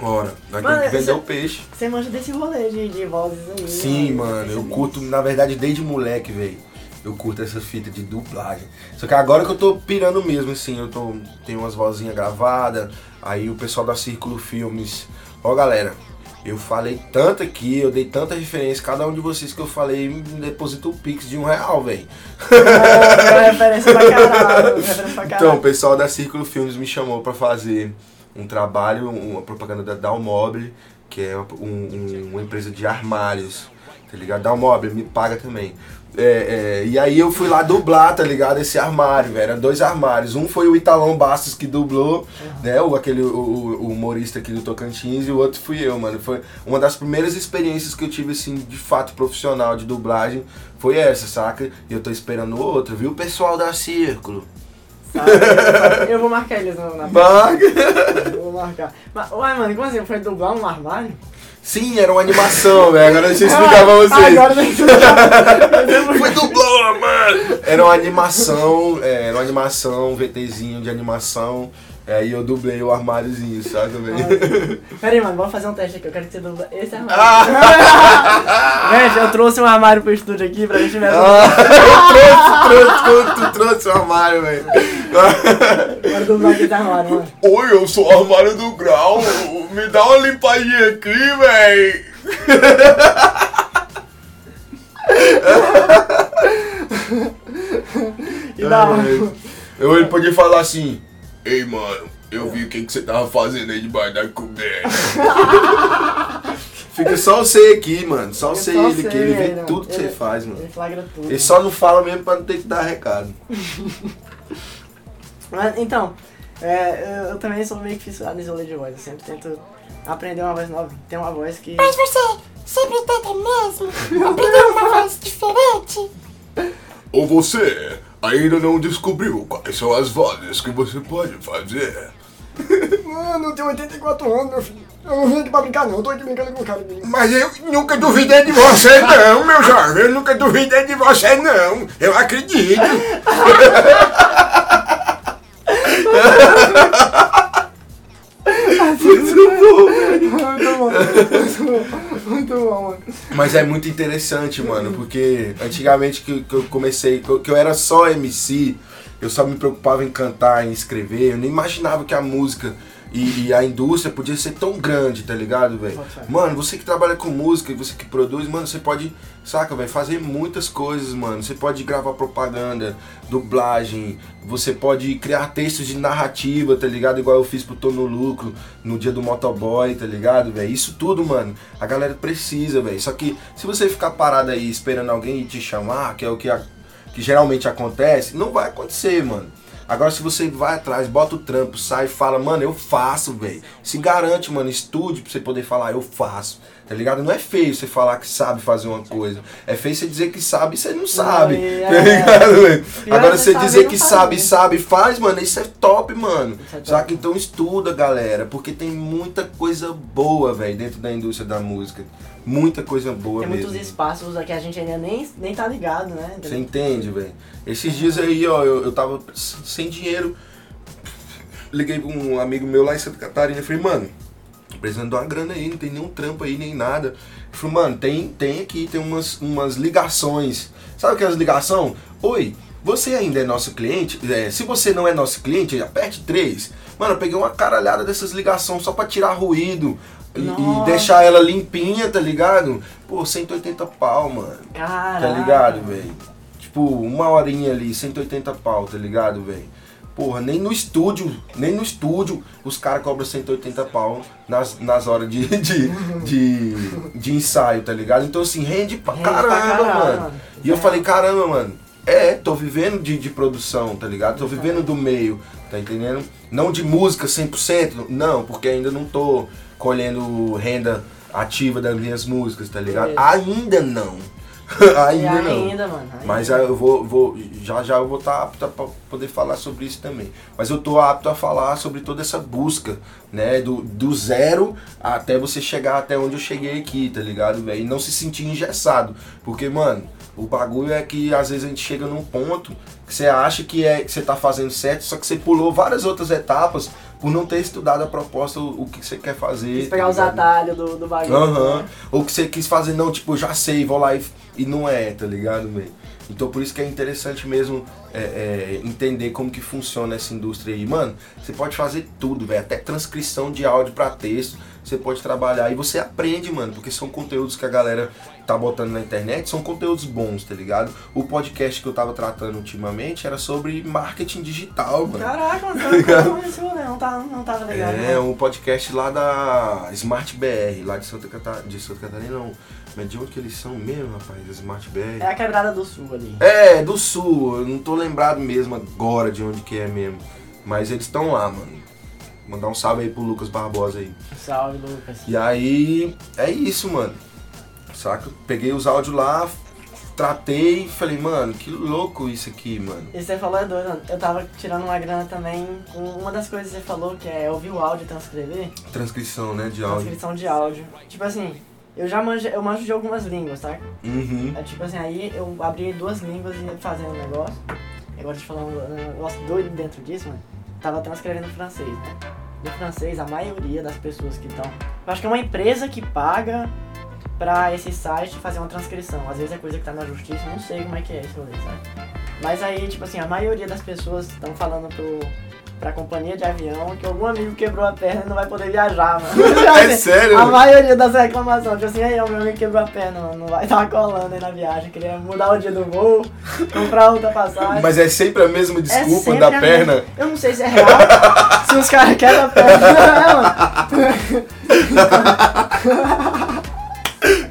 Ora, nós Mano, temos que vender o peixe. Você manja desse rolê de, de vozes aí. Sim, mano, eu curto, na verdade, desde moleque, velho. Eu curto essa fita de dublagem. Só que agora que eu tô pirando mesmo, assim, eu tô. Tenho umas vozinhas gravadas. Aí o pessoal da Círculo Filmes. Ó galera, eu falei tanto aqui, eu dei tanta referência, cada um de vocês que eu falei me depositou o Pix de um real, velho. É, referência pra caralho. Referência pra caralho. Então, o pessoal da Círculo Filmes me chamou pra fazer um trabalho, uma propaganda da Dalmobile, que é um- um- uma empresa de armários, tá ligado? Dalmobile me paga também. É, é, e aí eu fui lá dublar, tá ligado? Esse armário, velho. Eram dois armários. Um foi o Italão Bastos que dublou, né? O, aquele, o, o- humorista aqui do Tocantins, e o outro fui eu, mano. Foi uma das primeiras experiências que eu tive, assim, de fato profissional de dublagem. Foi essa, saca? E eu tô esperando outra, viu? Pessoal da Círculo. Sabe? Eu vou marcar eles na, na Marca. Eu vou marcar. Mas, uai, mano, como assim? Foi dublar um armário? Sim, era uma animação, velho. Agora deixa eu explicar pra vocês. Agora tem que <laughs> Foi dublou, mano! Era uma animação, é, era uma animação, um VTzinho de animação. Aí eu dublei o armáriozinho, sabe, velho? Pera aí, mano, vamos fazer um teste aqui. Eu quero que você dubla esse armário. Ah! <laughs> Gente, eu trouxe um armário pro estúdio aqui pra gente ver. Ah, eu <laughs> trouxe, trouxe, tu trouxe o armário, velho. Quero dublar aqui esse armário, mano. Oi, eu sou o armário do grau. Me dá uma limpadinha aqui, velho. <laughs> E dá Eu ele podia falar assim, ei mano, eu vi o que, que você tava fazendo aí debaixo da coberta. <laughs> Fica só você aqui, mano. Só você ele, que ele vê ele, tudo que ele- você faz, mano. Ele flagra tudo. Ele só não fala mesmo pra não ter que dar recado. <laughs> Mas, então, é, eu, eu também sou meio que fissurado nesse rolê de voz. Eu sempre tento aprender uma voz nova. Tem uma voz que. Mas você sempre tenta mesmo aprender uma voz diferente? Ou você ainda não descobriu quais são as vozes que você pode fazer? <laughs> Mano, eu tenho 84 anos, meu filho. Eu não vim aqui pra brincar, não. Eu tô aqui brincando com o cara. Mas eu nunca duvidei de você não, meu jovem. Eu nunca duvidei de você não. Eu acredito. <laughs> Muito bom. Muito bom, mano. Mas é muito interessante, mano, porque antigamente que, que eu comecei, que eu, que eu era só MC, eu só me preocupava em cantar, em escrever, eu nem imaginava que a música e, e a indústria podia ser tão grande, tá ligado, velho? Fé. Mano, você que trabalha com música e você que produz, mano, você pode, saca, velho, fazer muitas coisas, mano. Você pode gravar propaganda, dublagem, você pode criar textos de narrativa, tá ligado? Igual eu fiz pro Tô no Lucro no dia do motoboy, tá ligado, velho? Isso tudo, mano, a galera precisa, velho. Só que se você ficar parado aí esperando alguém te chamar, que é o que, a- que geralmente acontece, não vai acontecer, mano. Agora, se você vai atrás, bota o trampo, sai e fala, mano, eu faço, velho. Se garante, mano, estude pra você poder falar, eu faço. Tá ligado? Não é feio você falar que sabe fazer uma coisa. É feio você dizer que sabe e você não sabe. e tá é- ligado, velho? Pior Agora é você dizer que sabe, sabe faz, mano, isso é top, mano. Isso é top. Saca? Então estuda, galera. Porque tem muita coisa boa, velho, dentro da indústria da música. Muita coisa boa Tem mesmo. muitos espaços que a gente ainda nem, nem tá ligado, né? Você entende, velho? Esses dias aí, ó, eu, eu tava sem dinheiro. Liguei pra um amigo meu lá em Santa Catarina e falei, mano, precisando de uma grana aí, não tem nenhum trampo aí, nem nada. Ele falou, mano, tem, tem aqui, tem umas, umas ligações. Sabe aquelas ligação? Oi, você ainda é nosso cliente? É, se você não é nosso cliente, aperte três. Mano, eu peguei uma caralhada dessas ligações só pra tirar ruído. E, e deixar ela limpinha, tá ligado? Pô, 180 pau, mano. Caraca. Tá ligado, velho? Tipo, uma horinha ali, 180 pau, tá ligado, velho? Porra, nem no estúdio, nem no estúdio os caras cobram 180 pau nas, nas horas de, <laughs> de, de, de ensaio, tá ligado? Então assim, rende pra Rende pra caramba, mano. mano. E eu É. falei, caramba, mano, é, tô vivendo de, de produção, tá ligado? Tô vivendo do meio, tá entendendo? Não de música 100%, não, porque ainda não tô colhendo renda ativa das minhas músicas, tá ligado? É. Ainda não. Ainda não. ainda, mano. ainda. Mas aí eu vou, vou já já eu vou estar apto a pa- poder falar sobre isso também. Mas eu tô apto a falar sobre toda essa busca, né, do, do zero até você chegar até onde eu cheguei aqui, tá ligado, velho? E não se sentir engessado, porque mano, o bagulho é que às vezes a gente chega num ponto que você acha que é que você tá fazendo certo, só que você pulou várias outras etapas por não ter estudado a proposta o, o que você quer fazer. Quis tá pegar os ligado? atalhos do, do bagulho. Aham. né? Ou que você quis fazer, não, tipo, já sei, vou lá e, e não é, tá ligado, velho? Então por isso que é interessante mesmo é, é, entender como que funciona essa indústria aí. Mano, você pode fazer tudo, velho. Até transcrição de áudio pra texto, você pode trabalhar e você aprende, mano, porque são conteúdos que a galera tá botando na internet, são conteúdos bons, tá ligado? O podcast que eu tava tratando ultimamente era sobre marketing digital, mano. Caraca, não conheci o rolê, não, tá, não tava ligado. É, né? um podcast lá da Smart BR, lá de Santa Catarina. De Santa Catarina não. Mas de onde que eles são mesmo, rapaz? Smart BR. É a quebrada do sul ali. É, do sul. Eu não tô lembrado mesmo agora de onde que é mesmo. Mas eles estão lá, mano. Mandar um salve aí pro Lucas Barbosa aí. Salve, Lucas. E aí, é isso, mano. Saca? Peguei os áudios lá, tratei e falei, mano, que louco isso aqui, mano. E você falou é doido, mano. eu tava tirando uma grana também uma das coisas que você falou, que é ouvir o áudio e transcrever. Transcrição, né, de áudio. Transcrição de áudio. Tipo assim, eu já manjo, eu manjo de algumas línguas, tá? Uhum. É tipo assim, aí eu abri duas línguas e ia fazendo um negócio. Agora te falar um negócio doido dentro disso, mano. Tava transcrevendo francês, né? No francês, a maioria das pessoas que estão. Eu acho que é uma empresa que paga pra esse site fazer uma transcrição. Às vezes é coisa que tá na justiça, não sei como é que é rolê, sabe? Mas aí, tipo assim, a maioria das pessoas estão falando pro, pra companhia de avião que algum amigo quebrou a perna e não vai poder viajar, mano. <laughs> É sério? A mano? maioria das reclamações, tipo assim, aí o meu amigo quebrou a perna, mano, não vai <laughs> estar colando aí na viagem, queria mudar o dia do voo, comprar outra passagem. Mas é sempre a mesma É desculpa sempre da a perna. mesma. Eu não sei se é real, <laughs> se os caras quebram a perna, é, mano.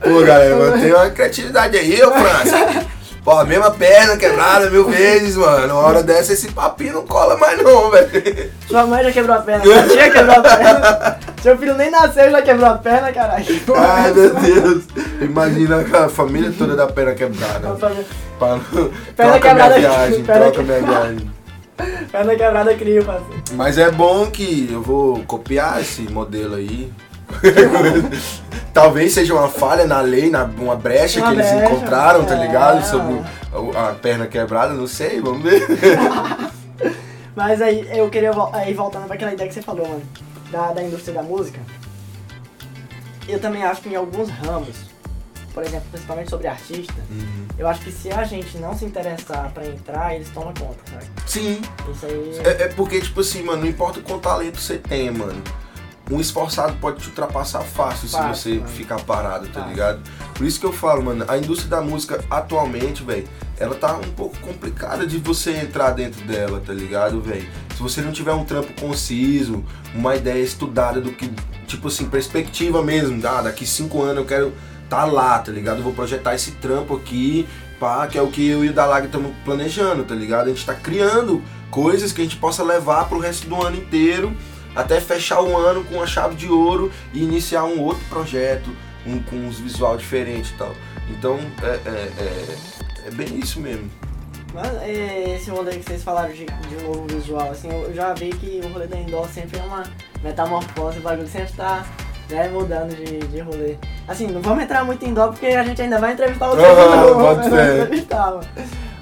Pô, galera, mantém uma criatividade aí, ô França. Pô, a mesma perna quebrada mil vezes, mano. Uma hora dessa esse papinho não cola mais não, velho. Sua mãe já quebrou a perna, sua tia quebrou a perna, seu filho nem nasceu já quebrou a perna, caralho. Ai, meu Deus. Imagina a família toda da perna quebrada. Perna Perna Troca minha quebrada- viagem, perna troca minha viagem. quebrada cria, parceiro. Mas é bom que eu vou copiar esse modelo aí. <laughs> Talvez seja uma falha na lei, na, uma brecha Uma que eles brecha, encontraram, tá é. ligado? Sobre a, a perna quebrada, não sei, vamos ver. <laughs> Mas aí eu queria aí voltando pra aquela ideia que você falou, mano, da, da indústria da música. Eu também acho que em alguns ramos, por exemplo, principalmente sobre artista, eu acho que se a gente não se interessar pra entrar, eles tomam conta, sabe? Sim, Isso aí. É, é porque, tipo assim, mano, não importa quanto talento você tem, mano. Um esforçado pode te ultrapassar fácil, Fácil, se você mano. ficar parado, tá Fácil. ligado? Por isso que eu falo, mano, a indústria da música atualmente, velho, ela tá um pouco complicada de você entrar dentro dela, tá ligado, velho? Se você não tiver um trampo conciso, uma ideia estudada do que, tipo assim, perspectiva mesmo, ah, daqui cinco anos eu quero tá lá, tá ligado? Eu vou projetar esse trampo aqui, pá, que é o que eu e o Dalag estamos planejando, tá ligado? A gente tá criando coisas que a gente possa levar pro resto do ano inteiro, até fechar o ano com a chave de ouro e iniciar um outro projeto, um, com uns visual diferente e tal. Então é, é, é, é bem isso mesmo. Mas é, esse rolê que vocês falaram de, de um novo visual, assim, eu já vi que o rolê da Indoor sempre é uma metamorfose, o bagulho sempre tá né, mudando de, de rolê. Assim, não vamos entrar muito em Indoor porque a gente ainda vai entrevistar o Aham, não, pode ser. vai.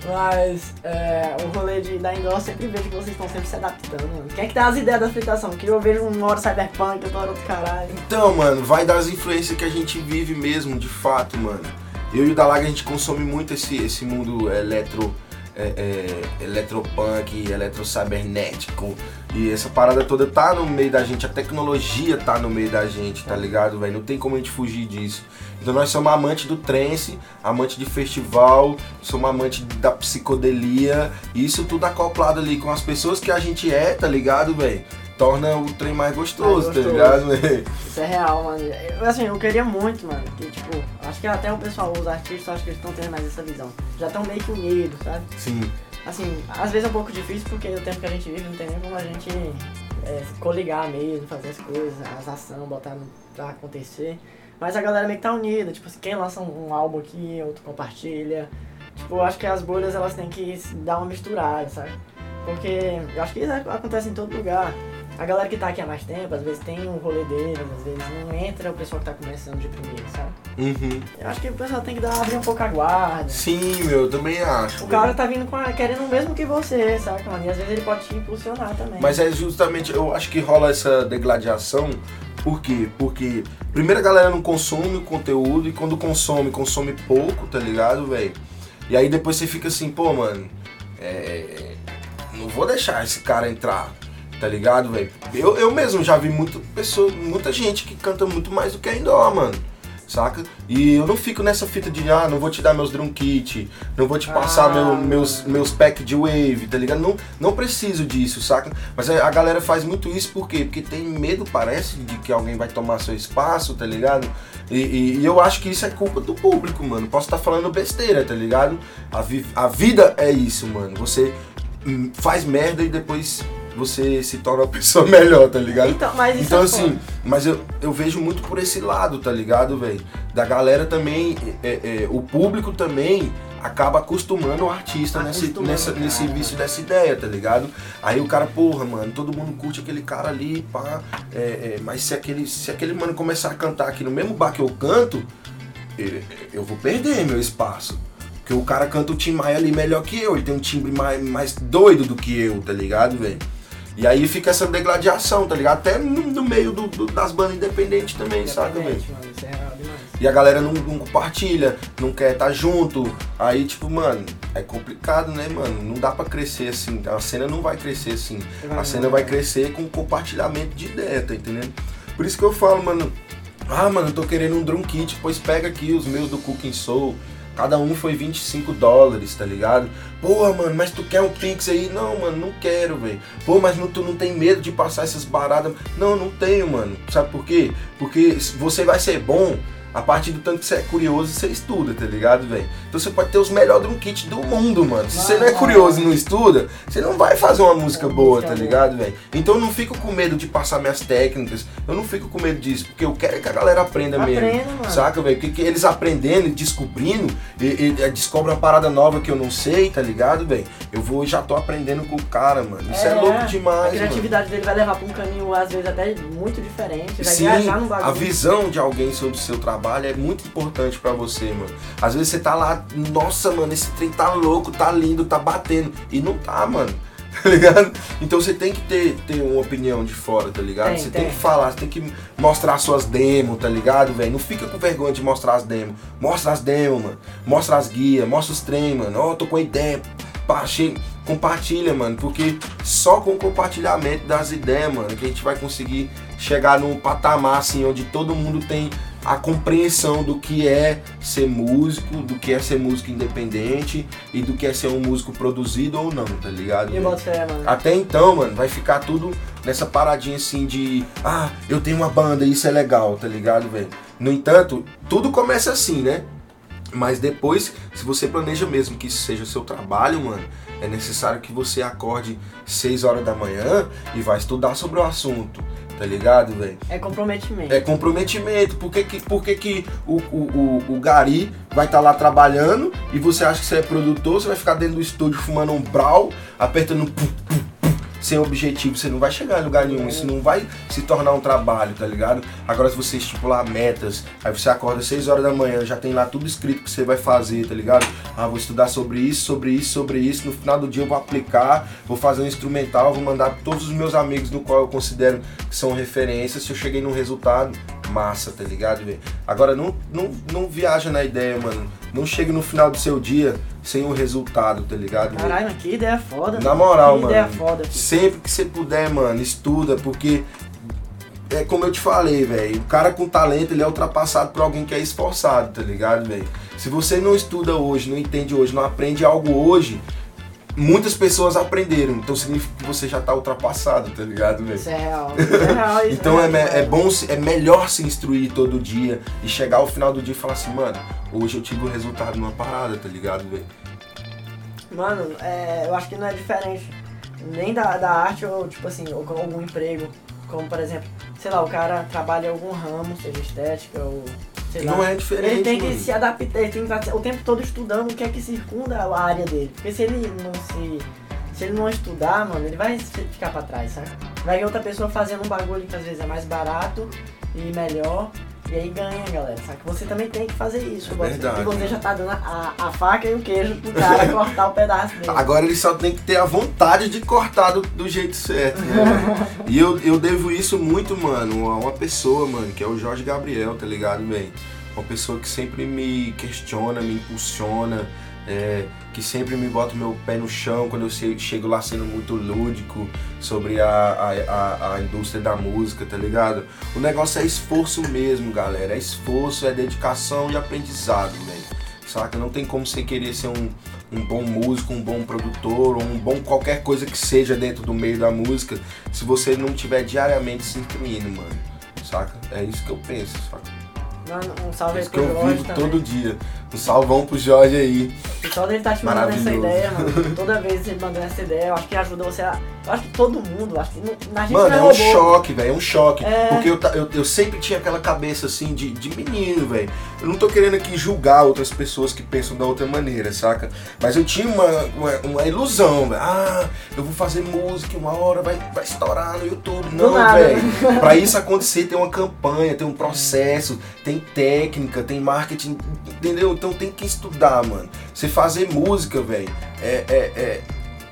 Mas é, o rolê de, da Indoor eu sempre vejo que vocês estão sempre se adaptando, mano. Quem é que dá as ideias da fritação? Que eu vejo uma hora cyberpunk, outra hora outro caralho. Então, mano, vai das influências que a gente vive mesmo, de fato, mano. Eu e o Dalag a gente consome muito esse, esse mundo eletro. É, é, eletropunk, eletrocibernético e essa parada toda tá no meio da gente, a tecnologia tá no meio da gente, tá ligado, velho? Não tem como a gente fugir disso. Então nós somos amantes do trance, amante de festival, somos amante da psicodelia, isso tudo acoplado ali com as pessoas que a gente é, tá ligado, velho? Torna o trem mais gostoso, Mais tá gostoso. ligado, velho? <laughs> Isso é real, mano. Eu, assim, eu queria muito, mano, que tipo, acho que até o pessoal, os artistas, acho que eles estão tendo mais essa visão. Já estão meio que unidos, sabe? Sim. Assim, às vezes é um pouco difícil porque o tempo que a gente vive não tem nem como a gente é, coligar mesmo, fazer as coisas, as ações, botar pra acontecer. Mas a galera meio que tá unida, tipo, quem lança um, um álbum aqui, outro compartilha. Tipo, eu acho que as bolhas elas têm que dar uma misturada, sabe? Porque eu acho que isso acontece em todo lugar. A galera que tá aqui há mais tempo, às vezes tem um rolê deles, às vezes não entra o pessoal que tá começando de primeiro, sabe? Uhum. Eu acho que o pessoal tem que dar, abrir um pouco a guarda. Sim, meu, eu também acho. O cara tá vindo com a, querendo o mesmo que você, sabe, mano? E às vezes ele pode te impulsionar também. Mas é justamente, eu acho que rola essa degladiação, por quê? Porque primeiro a galera não consome o conteúdo e quando consome, consome pouco, tá ligado, velho? E aí depois você fica assim, pô, mano, é, não vou deixar esse cara entrar, tá ligado, velho? Eu, eu mesmo já vi muita pessoa, muita gente que canta muito mais do que a Indoor, mano. Saca? E eu não fico nessa fita de, ah, não vou te dar meus drum kit, não vou te passar Ah, meu- meus, meus pack de wave, tá ligado? Não, não preciso disso, saca? Mas a galera faz muito isso por quê? Porque tem medo, parece, de que alguém vai tomar seu espaço, tá ligado? E, e- e eu acho que isso é culpa do público, mano. Posso estar falando besteira, tá ligado? A, vi- a vida é isso, mano. Você hum, faz merda e depois você se torna uma <laughs> pessoa melhor, tá ligado? Então, mas isso Então é assim, foda. mas eu, eu vejo muito por esse lado, tá ligado, velho? Da galera também, é, é, o público também acaba acostumando o artista nesse, Acostumando, nessa, nesse vício dessa ideia, tá ligado? Aí o cara, porra, mano, todo mundo curte aquele cara ali, pá. é, é, mas se aquele, se aquele mano começar a cantar aqui no mesmo bar que eu canto, eu, eu vou perder meu espaço. Porque o cara canta o Tim Maia ali melhor que eu, ele tem um timbre mais, mais doido do que eu, tá ligado, velho? E aí fica essa degladiação, tá ligado? Até no, meio do- do- das bandas independentes também, saca, velho? Independente, isso é. E a galera não, não compartilha, não quer estar junto. Aí, tipo, mano, é complicado, né, mano? Não dá pra crescer assim. A cena não vai crescer assim. A cena vai. crescer com compartilhamento de ideia, tá entendendo? Por isso que eu falo, mano. Ah, mano, eu tô querendo um drum kit, pois pega aqui os meus do Cooking Soul. Cada um foi 25 dólares, tá ligado? Pô, mano, mas tu quer um Pix aí? Não, mano, não quero, velho. Pô, mas não, tu não tem medo de passar essas baradas? Não, não tenho, mano. Sabe por quê? Porque você vai ser bom a partir do tanto que você é curioso você estuda, tá ligado, velho? Então você pode ter os melhores drum kit do mundo, mano. Se você não é curioso e não estuda, você não vai fazer uma música boa, música tá ligado, velho? Então eu não fico com medo de passar minhas técnicas. Eu não fico com medo disso, porque eu quero que a galera aprenda mesmo. Aprenda, mano. Saca, velho? Porque que eles aprendendo e descobrindo, e, e, e descobrem uma parada nova que eu não sei, tá ligado, velho? Eu vou já tô aprendendo com o cara, mano. Isso é, louco A demais, mano. criatividade dele vai levar pra um caminho, às vezes, até muito diferente. Vai Sim, viajar no bagulho. a visão de alguém sobre o seu trabalho é muito importante pra você, mano. Às vezes você tá lá, nossa, mano, esse trem tá louco, tá lindo, tá batendo. E não tá, mano. <laughs> Tá ligado? Então você tem que ter, ter uma opinião de fora, tá ligado? Tem, você tem. tem. que falar, você tem que mostrar suas demos, tá ligado, velho? Não fica com vergonha de mostrar as demos. Mostra as demos, mano. Mostra as guias, mostra os trem, mano. Ó, tô com ideia. Pá, Compartilha, mano, porque só com o compartilhamento das ideias, mano, que a gente vai conseguir chegar num patamar assim onde todo mundo tem a compreensão do que é ser músico, do que é ser músico independente e do que é ser um músico produzido ou não, tá ligado? E bota fé, mano. Até então, mano, vai ficar tudo nessa paradinha assim de ah, eu tenho uma banda, isso é legal, tá ligado, velho? No entanto, tudo começa assim, né? Mas depois, se você planeja mesmo que isso seja seu trabalho, mano, é necessário que você acorde 6 horas da manhã e vai estudar sobre o assunto, tá ligado, velho? É comprometimento. É comprometimento. Por que, que, por que, que o, o, o, o Gari vai estar lá trabalhando e você acha que você é produtor, você vai ficar dentro do estúdio fumando um brau, apertando pum, pum, sem objetivo, você não vai chegar em lugar nenhum, isso não vai se tornar um trabalho, tá ligado? Agora se você estipular metas, aí você acorda às 6 horas da manhã, já tem lá tudo escrito que você vai fazer, tá ligado? Ah, vou estudar sobre isso, sobre isso, sobre isso, no final do dia eu vou aplicar, vou fazer um instrumental, vou mandar pra todos os meus amigos no qual eu considero que são referências, se eu cheguei num resultado, massa, tá ligado? Agora não, não, não viaja na ideia, mano. Não chega no final do seu dia sem o resultado, tá ligado? Caralho, mas que ideia foda. Na moral, que mano. ideia foda. filho. Sempre que você puder, mano, estuda, porque é como eu te falei, velho. O cara com talento, ele é ultrapassado por alguém que é esforçado, tá ligado, velho? Se você não estuda hoje, não entende hoje, não aprende algo hoje, muitas pessoas aprenderam. Então significa que você já tá ultrapassado, tá ligado, velho? Isso é real. <laughs> Isso é real. Isso Então é, real. é bom, é melhor se instruir todo dia e chegar ao final do dia e falar assim, mano, hoje eu tive o resultado numa parada, tá ligado, velho? Mano, é, eu acho que não é diferente nem da, da arte ou, tipo assim, ou com algum emprego. Como, por exemplo, sei lá, o cara trabalha em algum ramo, seja estética ou sei lá. Não é diferente, Ele tem que mano. se adaptar, ele tem que estar o tempo todo estudando o que é que circunda a área dele. Porque se ele não se. Se ele não estudar, mano, ele vai ficar pra trás, sabe? Vai ver outra pessoa fazendo um bagulho que às vezes é mais barato e melhor. E aí ganha, galera. Sabe? Você também tem que fazer isso. É Você- verdade, você já tá dando a, a faca e o queijo pro cara <laughs> cortar o pedaço dele. Agora ele só tem que ter a vontade de cortar do, do jeito certo, né? e eu, eu devo isso muito, mano, a uma pessoa, mano, que é o Jorge Gabriel, tá ligado, velho? Uma pessoa que sempre me questiona, me impulsiona, é, que sempre me bota o meu pé no chão quando eu che- chego lá sendo muito lúdico sobre a, a, a, a indústria da música, tá ligado? O negócio é esforço mesmo, galera. É esforço, é dedicação e aprendizado, velho. Saca? Não tem como você querer ser um, um bom músico, um bom produtor, ou um bom qualquer coisa que seja dentro do meio da música, se você não tiver diariamente se instruindo, mano. Saca? É isso que eu penso, saca? Um É salve aí isso que eu vivo também. todo dia. Um salvão pro Jorge aí. E só dele tá te mandando essa ideia, mano. <laughs> Toda vez ele mandando essa ideia, eu acho que ajuda você a. Eu acho que todo mundo, acho que não, a gente Mano, não é é um robô. choque, velho, é um choque. É. Porque eu, eu, eu sempre tinha aquela cabeça assim de, de menino, velho. Eu não tô querendo aqui julgar outras pessoas que pensam da outra maneira, saca? Mas eu tinha uma, uma, uma ilusão, velho. Ah, eu vou fazer música, uma hora vai, vai estourar no YouTube. Não, velho. <laughs> Pra isso acontecer, tem uma campanha, tem um processo, tem técnica, tem marketing, entendeu? Então tem que estudar, mano. Você fazer música, velho, é, é, é,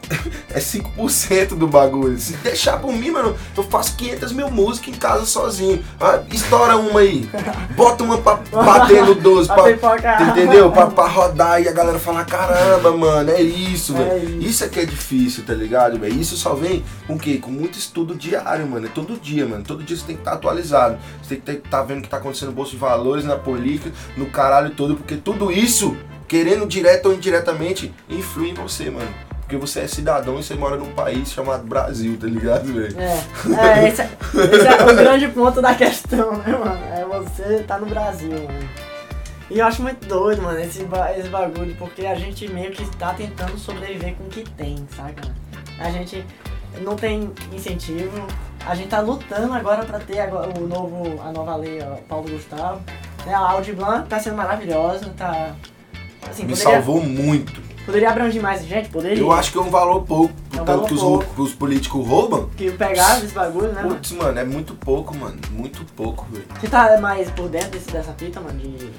<laughs> é 5% do bagulho. Se deixar por mim, mano, eu faço 500 mil músicas em casa sozinho. Ah, estoura uma aí. Bota uma pra bater no 12, Pra <laughs> entendeu? Pra, pra rodar e a galera falar, caramba, mano, é isso, É velho. isso. Isso é que é difícil, tá ligado, velho? Isso só vem com o quê? Com muito estudo diário, mano. É todo dia, mano. Todo dia você tem que estar atualizado. Você tem que estar vendo o que tá acontecendo no Bolsa de Valores, na política, no caralho todo, porque tudo isso, querendo direto ou indiretamente, influi em você, mano. Porque você é cidadão e você mora num país chamado Brasil, tá ligado, velho? É, é, esse, é, esse é o grande ponto da questão, né, mano? É você tá no Brasil, mano. E eu acho muito doido, mano, esse, esse bagulho, porque a gente meio que tá tentando sobreviver com o que tem, saca? A gente não tem incentivo, a gente tá lutando agora pra ter agora o novo, a nova lei, ó, Paulo Gustavo. Né, a Audi Blanc tá sendo maravilhosa, tá... Assim, Me poderia, salvou muito. Poderia abranger mais gente, poderia. Eu acho que é um valor pouco, É um tanto que os, os políticos roubam. Que pegava esse bagulho, né, mano? Putz, mano, é muito pouco, mano. Muito pouco, velho. Você tá mais por dentro desse, dessa fita, mano? De...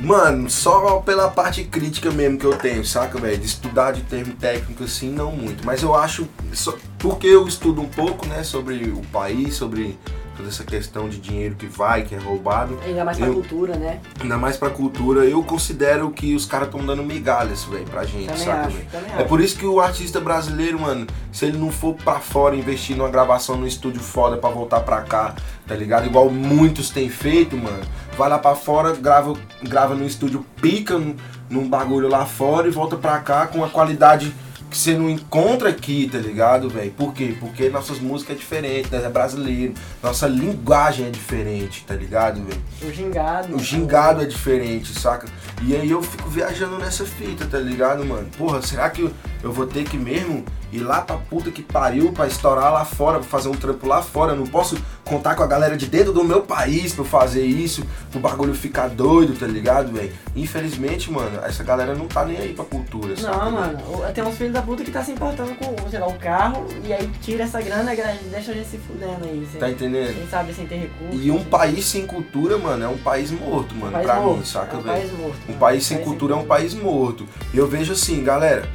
Mano, só pela parte crítica mesmo que eu tenho, saca, velho? De estudar de termo técnico assim, não muito. Mas eu acho, só- porque eu estudo um pouco, né, sobre o país, sobre toda essa questão de dinheiro que vai, que é roubado, Ainda mais pra Eu- cultura, né? ainda mais pra cultura, eu considero que os caras estão dando migalhas, velho, pra gente, Também saca, acho, também É acho. por isso que o artista brasileiro, mano, se ele não for pra fora investir numa gravação no estúdio foda pra voltar pra cá, tá ligado? Igual muitos têm feito, mano. Vai lá pra fora, grava, grava no estúdio pica, num, num bagulho lá fora e volta pra cá com a qualidade que você não encontra aqui, tá ligado, velho? Por quê? Porque nossas músicas é diferente, nós é brasileiro, nossa linguagem é diferente, tá ligado, velho? O gingado. O gingado é diferente, saca? E aí eu fico viajando nessa fita, tá ligado, mano? Porra, será que eu, vou ter que mesmo ir lá pra puta que pariu pra estourar lá fora, pra fazer um trampo lá fora? Eu não posso contar com a galera de dentro do meu país pra eu fazer isso, pro bagulho ficar doido, tá ligado, velho? Infelizmente, mano, essa galera não tá nem aí pra cultura, saca? Não, mano, o- tem uns filhos da puta que tá se importando com, sei lá, o carro e aí tira essa grana e gra- deixa a gente se fudendo aí. Sem, Tá entendendo? sem saber, sem ter recursos. E um país sem cultura, mano, é um país morto, mano, Um país pra morto, mim, saca, é um velho? país morto. Um mano. país sem cultura é um país morto. E eu vejo assim, galera,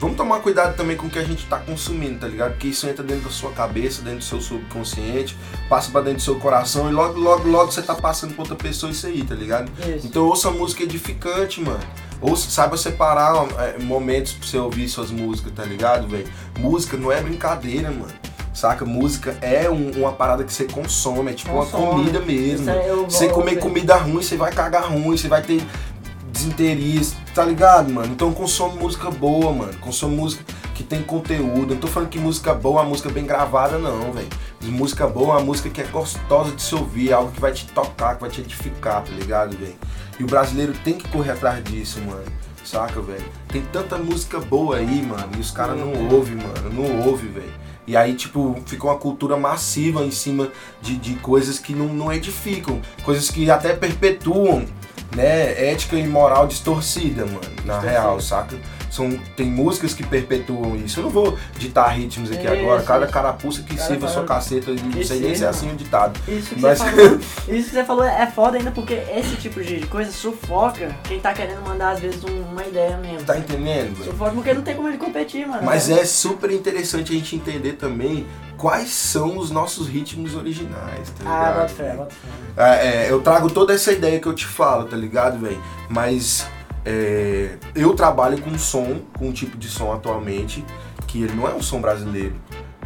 vamos tomar cuidado também com o que a gente tá consumindo, tá ligado? Porque isso entra dentro da sua cabeça, dentro do seu subconsciente, passa pra dentro do seu coração e logo, logo, logo você tá passando pra outra pessoa isso aí, tá ligado? Isso. Então ouça música edificante, mano. Ouça, saiba separar é, momentos pra você ouvir suas músicas, tá ligado, velho? Música não é brincadeira, mano. Saca? Música é um- uma parada que você consome, é tipo Consome. uma comida mesmo. Eu Você comer ver. comida ruim, você vai cagar ruim, você vai ter desinteresse, tá ligado, mano? Então consome música boa, mano. Consome música que tem conteúdo. Não tô falando que música boa é uma música bem gravada, não, velho. Música boa é uma música que é gostosa de se ouvir, é algo que vai te tocar, que vai te edificar, tá ligado, velho? E o brasileiro tem que correr atrás disso, mano. Saca, velho? Tem tanta música boa aí, mano, e os caras não ouvem, mano. Não ouvem, velho. E aí, tipo, fica uma cultura massiva em cima de, de coisas que não, não edificam. Coisas que até perpetuam, né? Ética e moral distorcida, mano. Na Distorcida. real, saca? São, tem músicas que perpetuam isso. Eu não vou ditar ritmos aqui agora. Cada carapuça que Cada sirva sua cara- caceta. Não Que sei nem se é assim o ditado. Isso que, Mas- você <laughs> falou, isso que você falou é foda ainda porque esse tipo de coisa sufoca quem tá querendo mandar às vezes um- uma ideia mesmo. Tá entendendo? Sufoca porque não tem como ele competir, mano. Mas é super interessante a gente entender também quais são os nossos ritmos originais, tá Ah, ligado? bota fé, bota fé. É, é, eu trago toda essa ideia que eu te falo, tá ligado, velho? Mas é, eu trabalho com som, com um tipo de som atualmente, que ele não é um som brasileiro.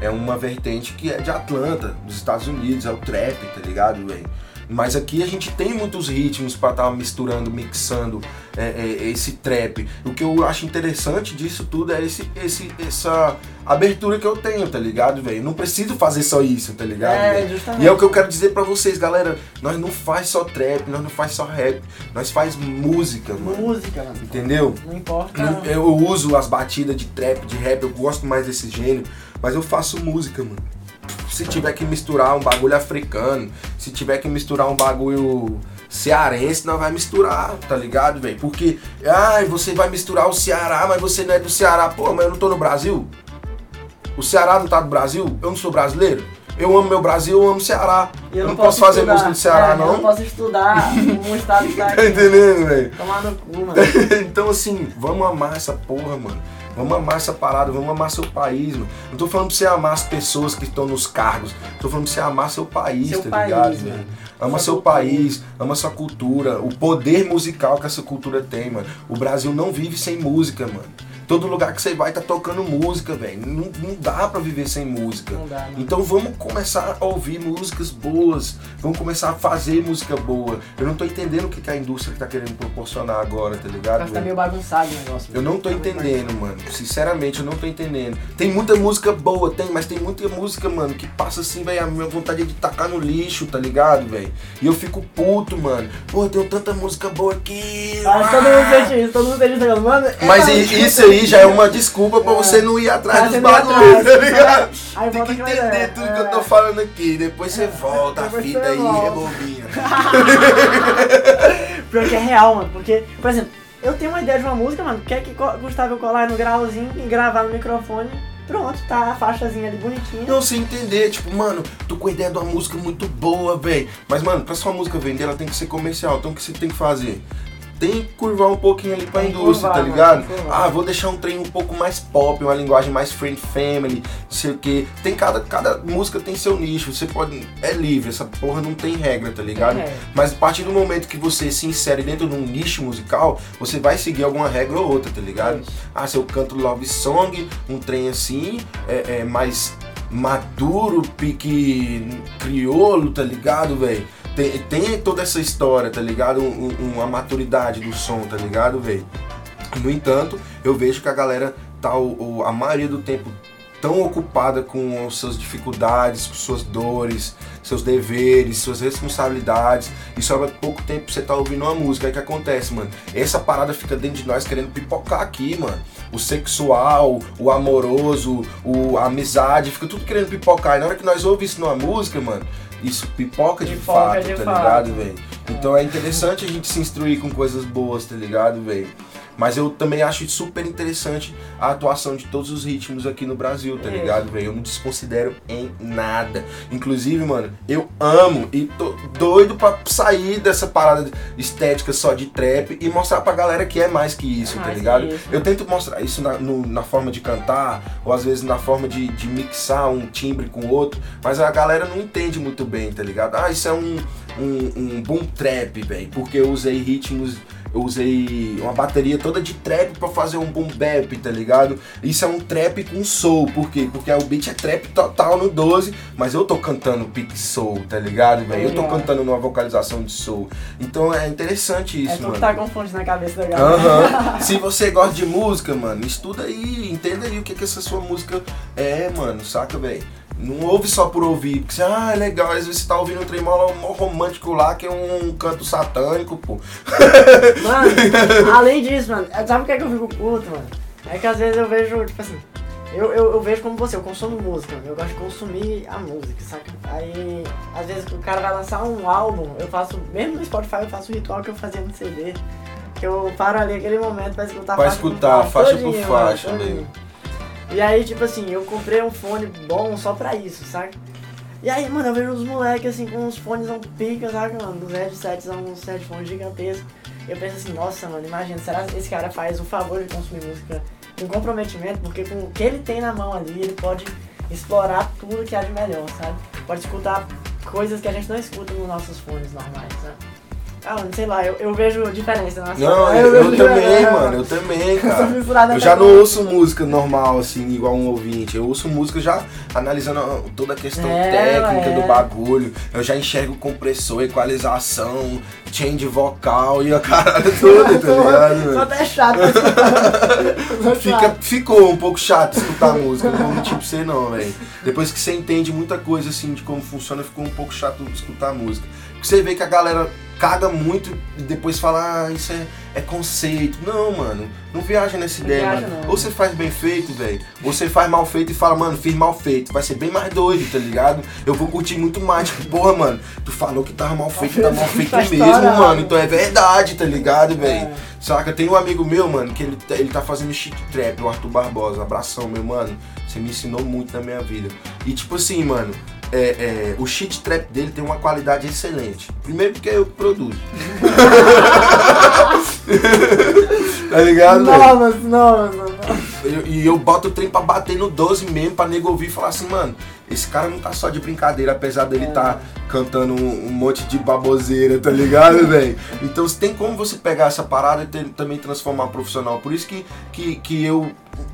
É uma vertente que é de Atlanta, dos Estados Unidos, é o trap, tá ligado, velho? Mas aqui a gente tem muitos ritmos pra estar misturando, mixando é, é, esse trap. O que eu acho interessante disso tudo é esse, esse, essa abertura que eu tenho, tá ligado, velho? Não preciso fazer só isso, tá ligado? É, justamente. E é o que eu quero dizer pra vocês, galera. Nós não faz só trap, nós não faz só rap, nós faz música, mano. Música, mano. Entendeu? Não importa. Não- Eu uso as batidas de trap, de rap, eu gosto mais desse gênero, mas eu faço música, mano. Se tiver que misturar um bagulho africano, se tiver que misturar um bagulho cearense, não vai misturar, tá ligado, velho? Porque, ai, você vai misturar o Ceará, mas você não é do Ceará. Pô, mas eu não tô no Brasil? O Ceará não tá no Brasil? Eu não sou brasileiro? Eu amo meu Brasil, eu amo o Ceará. E Eu, não posso, fazer estudar. música do Ceará, É, Eu não não. posso estudar um estado <laughs> que tá Tá aqui. entendendo, velho? Tomar no cu, mano. <laughs> então, assim, vamos amar essa porra, mano. Vamos amar essa parada, vamos amar seu país, mano. Não tô falando pra você amar as pessoas que estão nos cargos. Tô falando pra você amar seu país, Seu tá país, ligado, mano. velho? Ama Sua seu cultura. país, ama sua cultura, o poder musical que essa cultura tem, mano. O Brasil não vive sem música, mano. Todo lugar que você vai tá tocando música, velho. Não, não dá pra viver sem música. Não dá, não. Então vamos começar a ouvir músicas boas. Vamos começar a fazer música boa. Eu não tô entendendo o que que a indústria tá querendo proporcionar agora, tá ligado? Mas tá velho? meio bagunçado o negócio. Eu não tô entendendo, mano. Sinceramente, eu não tô entendendo. Tem muita música boa, tem, mas tem muita música, mano, que passa assim, velho, a minha vontade é de tacar no lixo, tá ligado, velho? E eu fico puto, mano. Pô, eu tenho tanta música boa aqui. Mas todo mundo sente isso, todo mundo sente isso. Mano, é Mas isso aí já é uma desculpa pra você não ir atrás dos bagulhos, tá ligado? Aí Tem que entender tudo que É. eu tô falando aqui. Depois você volta a fita aí, rebobina. <laughs> Pior que é real, mano. Porque, por exemplo, eu tenho uma ideia de uma música, mano. Quer que eu colar no grauzinho e gravar no microfone? Pronto, tá a faixazinha ali bonitinha. Não, você entender, tipo, mano, tô com a ideia de uma música muito boa, velho. Mas, mano, pra sua música vender, ela tem que ser comercial. Então o que você tem que fazer? Tem que curvar um pouquinho ali pra Tem indústria, curvar, tá ligado? Ah, vou deixar um trem um pouco mais pop, uma linguagem mais friend family, não sei o que. Tem cada, cada música tem seu nicho. Você pode. É livre, essa porra não tem regra, tá ligado? regra. Mas a partir do momento que você se insere dentro de um nicho musical, você vai seguir alguma regra ou outra, tá ligado? Ah, se eu canto love song, um trem assim, é, é mais maduro, pique crioulo, tá ligado, velho? Tem, tem toda essa história, tá ligado? Um- um- uma maturidade do som, tá ligado, velho? No entanto, eu vejo que a galera tá o, o- a maioria do tempo tão ocupada com as suas dificuldades, com suas dores, seus deveres, suas responsabilidades, e sobra pouco tempo você tá ouvindo uma música. Aí que acontece, mano? Essa parada fica dentro de nós querendo pipocar aqui, mano. O sexual, o amoroso, o, a amizade, fica tudo querendo pipocar. E na hora que nós ouvimos isso numa música, mano, isso pipoca de Pipoca fato, de tá fato. ligado, velho? Então é interessante a gente se instruir com coisas boas, tá ligado, velho? Mas eu também acho super interessante a atuação de todos os ritmos aqui no Brasil, tá Isso. ligado, velho? Eu não desconsidero em nada. Inclusive, mano, eu amo e tô doido pra sair dessa parada estética só de trap e mostrar pra galera que é mais que isso, É tá ligado? isso. Eu tento mostrar isso na, no- na forma de cantar, ou às vezes na forma de, de mixar um timbre com o outro, mas a galera não entende muito bem, tá ligado? Ah, isso é um, um, um boom trap, velho, porque eu usei ritmos. Eu usei uma bateria toda de trap pra fazer um boom bap, tá ligado? Isso é um trap com soul, por quê? Porque o beat é trap total no 12, mas eu tô cantando pique soul, tá ligado, velho? Eu tô Legal. cantando numa vocalização de soul. Então é interessante isso, É mano. que tá confundindo na cabeça da galera. Aham. <laughs> Se você gosta de música, mano, estuda aí, entenda aí o que, que essa sua música é, mano, saca, velho? Não ouve só por ouvir, porque você, ah, é legal, às vezes você tá ouvindo um trem mó, romântico lá, que é um canto satânico, pô. <laughs> Mano, <laughs> além disso, mano, sabe o que é que eu fico puto, mano? É que às vezes eu vejo, tipo assim, eu, eu, eu vejo como você, eu consumo música, eu gosto de consumir a música, saca? Aí, às vezes o cara vai lançar um álbum, eu faço, mesmo no Spotify, eu faço o ritual que eu fazia no CD. Que eu paro ali aquele momento pra escutar Pra faixa por escutar, faixa por faixa, todinho. E aí, tipo assim, eu comprei um fone bom só pra isso, saca? E aí, mano, eu vejo uns moleques assim com uns fones um pica, saca, mano? Dos headsets, uns headphones gigantescos. Eu penso assim, nossa, mano, imagina, será que esse cara faz o favor de consumir música com comprometimento? Porque com o que ele tem na mão ali, ele pode explorar tudo que há de melhor, sabe? Pode escutar coisas que a gente não escuta nos nossos fones normais, sabe? Ah, sei lá, eu, eu vejo diferença na Não, eu, eu vejo também, <laughs> mano, eu também, Eu cara. Eu já não ouço música normal, assim, igual um ouvinte. Eu ouço música já analisando a- toda a questão É, técnica é. do bagulho. Eu já enxergo compressor, equalização, change vocal e a caralho toda, tá <laughs> ligado, mano? até chato <laughs> Fica, ficou um pouco chato escutar música, não vou mentir pra você não, velho. Depois que você entende muita coisa assim de como funciona, ficou um pouco chato escutar música. Você vê que a galera caga muito e depois fala, ah, isso é, é conceito. Não, mano, não viaja nessa Não ideia, viaja, mano. não. Ou você faz bem feito, velho, ou você faz mal feito e fala, mano, fiz mal feito. Vai ser bem mais doido, tá ligado? Eu vou curtir muito mais. Tipo, <laughs> porra, mano, tu falou que tava mal feito, tá mal <laughs> feito Tá mesmo, estourado. mano. Então é verdade, tá ligado, velho? É. Saca? Tem um amigo meu, mano, que ele, ele tá fazendo shit trap, o Arthur Barbosa. Abração, meu mano. Você me ensinou muito na minha vida. E tipo assim, mano, é, é, o shit trap dele tem uma qualidade excelente. Primeiro porque eu que produzo. <laughs> tá ligado? Não, mas não, mas não. Eu- E eu boto o trem pra bater no 12 mesmo, pra nego ouvir e falar assim, mano, esse cara não tá só de brincadeira, apesar dele É. tá cantando um, um monte de baboseira, tá ligado, <laughs> velho? Então tem como você pegar essa parada e ter- também transformar profissional. Por isso que, que, que eu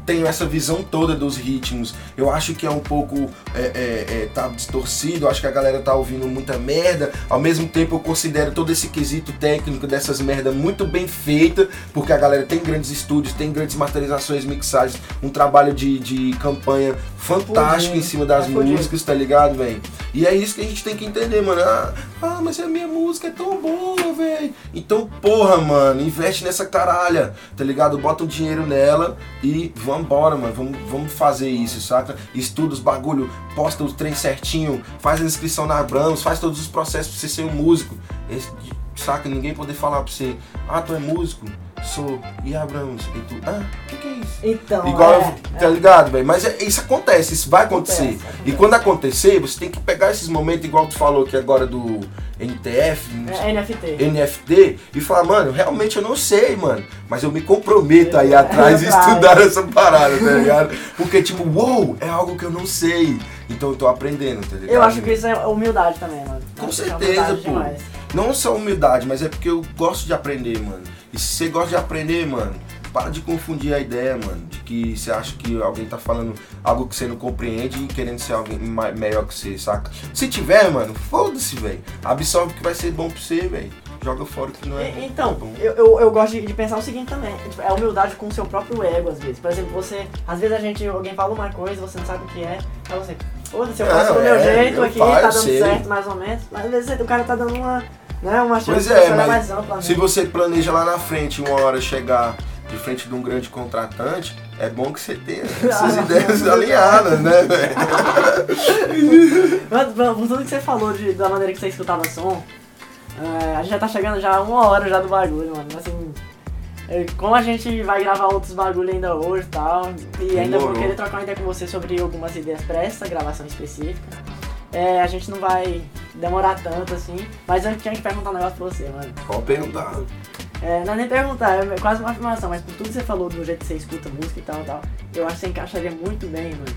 tenho essa visão toda dos ritmos. Eu acho que é um pouco é, é, é, tá distorcido, acho que a galera tá ouvindo muita merda. Ao mesmo tempo eu considero todo esse quesito técnico dessas merda muito bem feita, porque a galera tem grandes estúdios, tem grandes masterizações, mixagens, um trabalho de, de campanha fantástico Fudido. em cima das É músicas, tá ligado, velho? E é isso que a gente tem que entender, mano. Ah, ah, mas a minha música é tão boa, velho. Então, porra, mano, investe nessa caralha, tá ligado? Bota um dinheiro nela e vambora, mano. Vamos, vamos fazer isso, saca? Estuda os bagulho, posta os trem certinho, faz a inscrição na Abrams, faz todos os processos pra você ser um músico. Esse- saca? Ninguém poder falar pra você, ah, tu é músico? Sou. E Abrams? E tu, ah, o que, que é isso? Então, Igual, é, eu, tá ligado, velho? Mas é- isso acontece, isso vai acontecer. Acontece, acontece. E quando acontecer, você tem que pegar esses momentos, igual tu falou aqui agora do NTF, é, é NFT. NFT, e falar, mano, realmente eu não sei, mano. Mas eu me comprometo a ir É, atrás e atrás. estudar essa parada, tá ligado? Porque, tipo, uou, é algo que eu não sei. Então eu tô aprendendo, tá ligado? Eu acho que isso é humildade também, mano. Com é certeza, humildade pô. demais. Não só humildade, mas é porque eu gosto de aprender, mano. E se você gosta de aprender, mano, para de confundir a ideia, mano. De que você acha que alguém tá falando algo que você não compreende e querendo ser alguém ma- melhor que você, saca? Se tiver, mano, foda-se, velho. Absorve que vai ser bom pra você, velho. joga fora o que não é. Então, é bom. eu, eu, eu gosto de, de pensar o seguinte também, tipo, é humildade com o seu próprio ego, às vezes. Por exemplo, você, às vezes a gente, alguém fala uma coisa, você não sabe o que é, aí você, foda-se, eu faço do meu é, jeito eu aqui, tá dando sei. certo, mais ou menos. Mas às vezes o cara tá dando uma, né, uma Pois é, mas mais ampla, né? se você planeja lá na frente, uma hora chegar de frente de um grande contratante, é bom que você tenha <laughs> essas Ah, ideias alinhadas, né, velho? <laughs> Mas, por tudo que você falou de, da maneira que você escutava som, é, a gente já tá chegando já a uma hora já do bagulho, mano. Assim, é, como a gente vai gravar outros bagulho ainda hoje e tal, e ainda vou Demorou. querer trocar uma ideia com você sobre algumas ideias pra essa gravação específica, é, a gente não vai demorar tanto assim, mas eu tinha que perguntar um negócio pra você, mano. Pode perguntar. É, não é nem perguntar, é quase uma afirmação, mas por tudo que você falou do jeito que você escuta música e tal e tal, eu acho que você encaixaria muito bem, mano,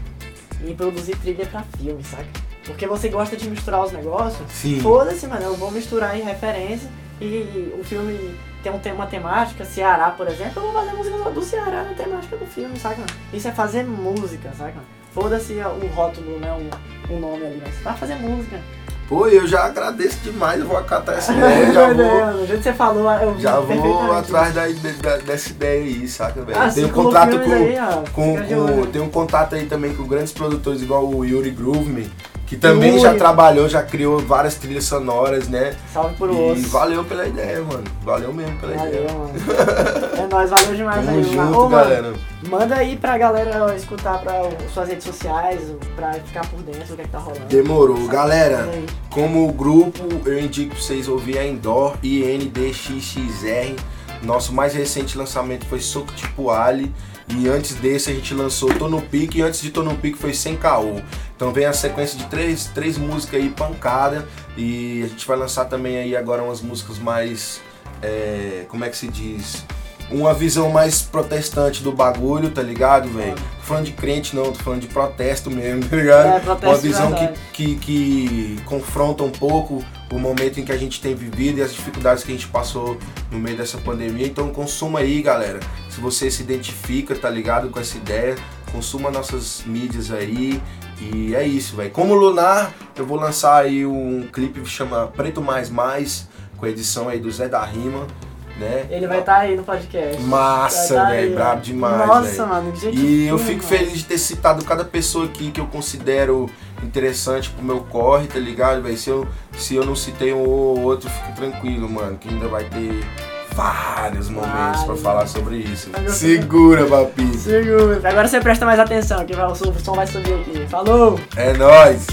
em produzir trilha pra filme, saca? Porque você gosta de misturar os negócios. Sim. Foda-se, mano, eu vou misturar aí referência e o filme tem um tema temática, Ceará, por exemplo, eu vou fazer música do Ceará na temática do filme, saca? Isso é fazer música, saca? Foda-se o rótulo, né? O, o nome ali, mas vai fazer música. Pô, eu já agradeço demais, eu vou acatar essa <laughs> ideia, já vou, Do jeito que você falou, eu já vou atrás da, da- dessa ideia aí, saca, velho? Ah, um contrato filmes com, aí, ó. com, com- olho. tem um contato aí também com grandes produtores igual o Yuri Grooveman, que também já trabalhou, já criou várias trilhas sonoras, né? Salve por E osso. valeu pela ideia, mano. Valeu mesmo pela Valeu, ideia. mano. É nóis, valeu demais Tamo aí, junto, mano. Ô, galera. Manda aí pra galera escutar pra suas redes sociais, pra ficar por dentro do que, é que tá rolando. Demorou. Galera, Manda aí. como grupo, eu indico pra vocês ouvir a Indoor INDXXR. Nosso mais recente lançamento foi Soco Tipo Ali. E antes desse a gente lançou Tô no Pique. E antes de Tô no Pique foi Sem Caô. Então vem a sequência de três, três músicas aí, pancada. E a gente vai lançar também aí agora umas músicas mais. é, como é que se diz? Uma visão mais protestante do bagulho, tá ligado, velho? Falando de crente não, tô falando de protesto mesmo, <laughs> tá ligado? É, protesto Uma visão que, que, que confronta um pouco o momento em que a gente tem vivido e as dificuldades que a gente passou no meio dessa pandemia. Então consuma aí, galera. Se você se identifica, tá ligado com essa ideia, consuma nossas mídias aí. E é isso, velho. Como Lunar, eu vou lançar aí um clipe que chama Preto Mais Mais, com a edição aí do Zé da Rima, né? Ele vai estar aí no podcast. Massa, tá velho, brabo demais, Nossa, velho. mano, E eu fico mano. feliz de ter citado cada pessoa aqui que eu considero interessante pro meu corre, tá ligado, velho? Se eu, se eu não citei um ou outro, fique tranquilo, mano, que ainda vai ter vários momentos pra Vários. falar sobre isso. Segura, papi. Segura. Agora você presta mais atenção, que vai- o som vai subir aqui. Falou! É nóis.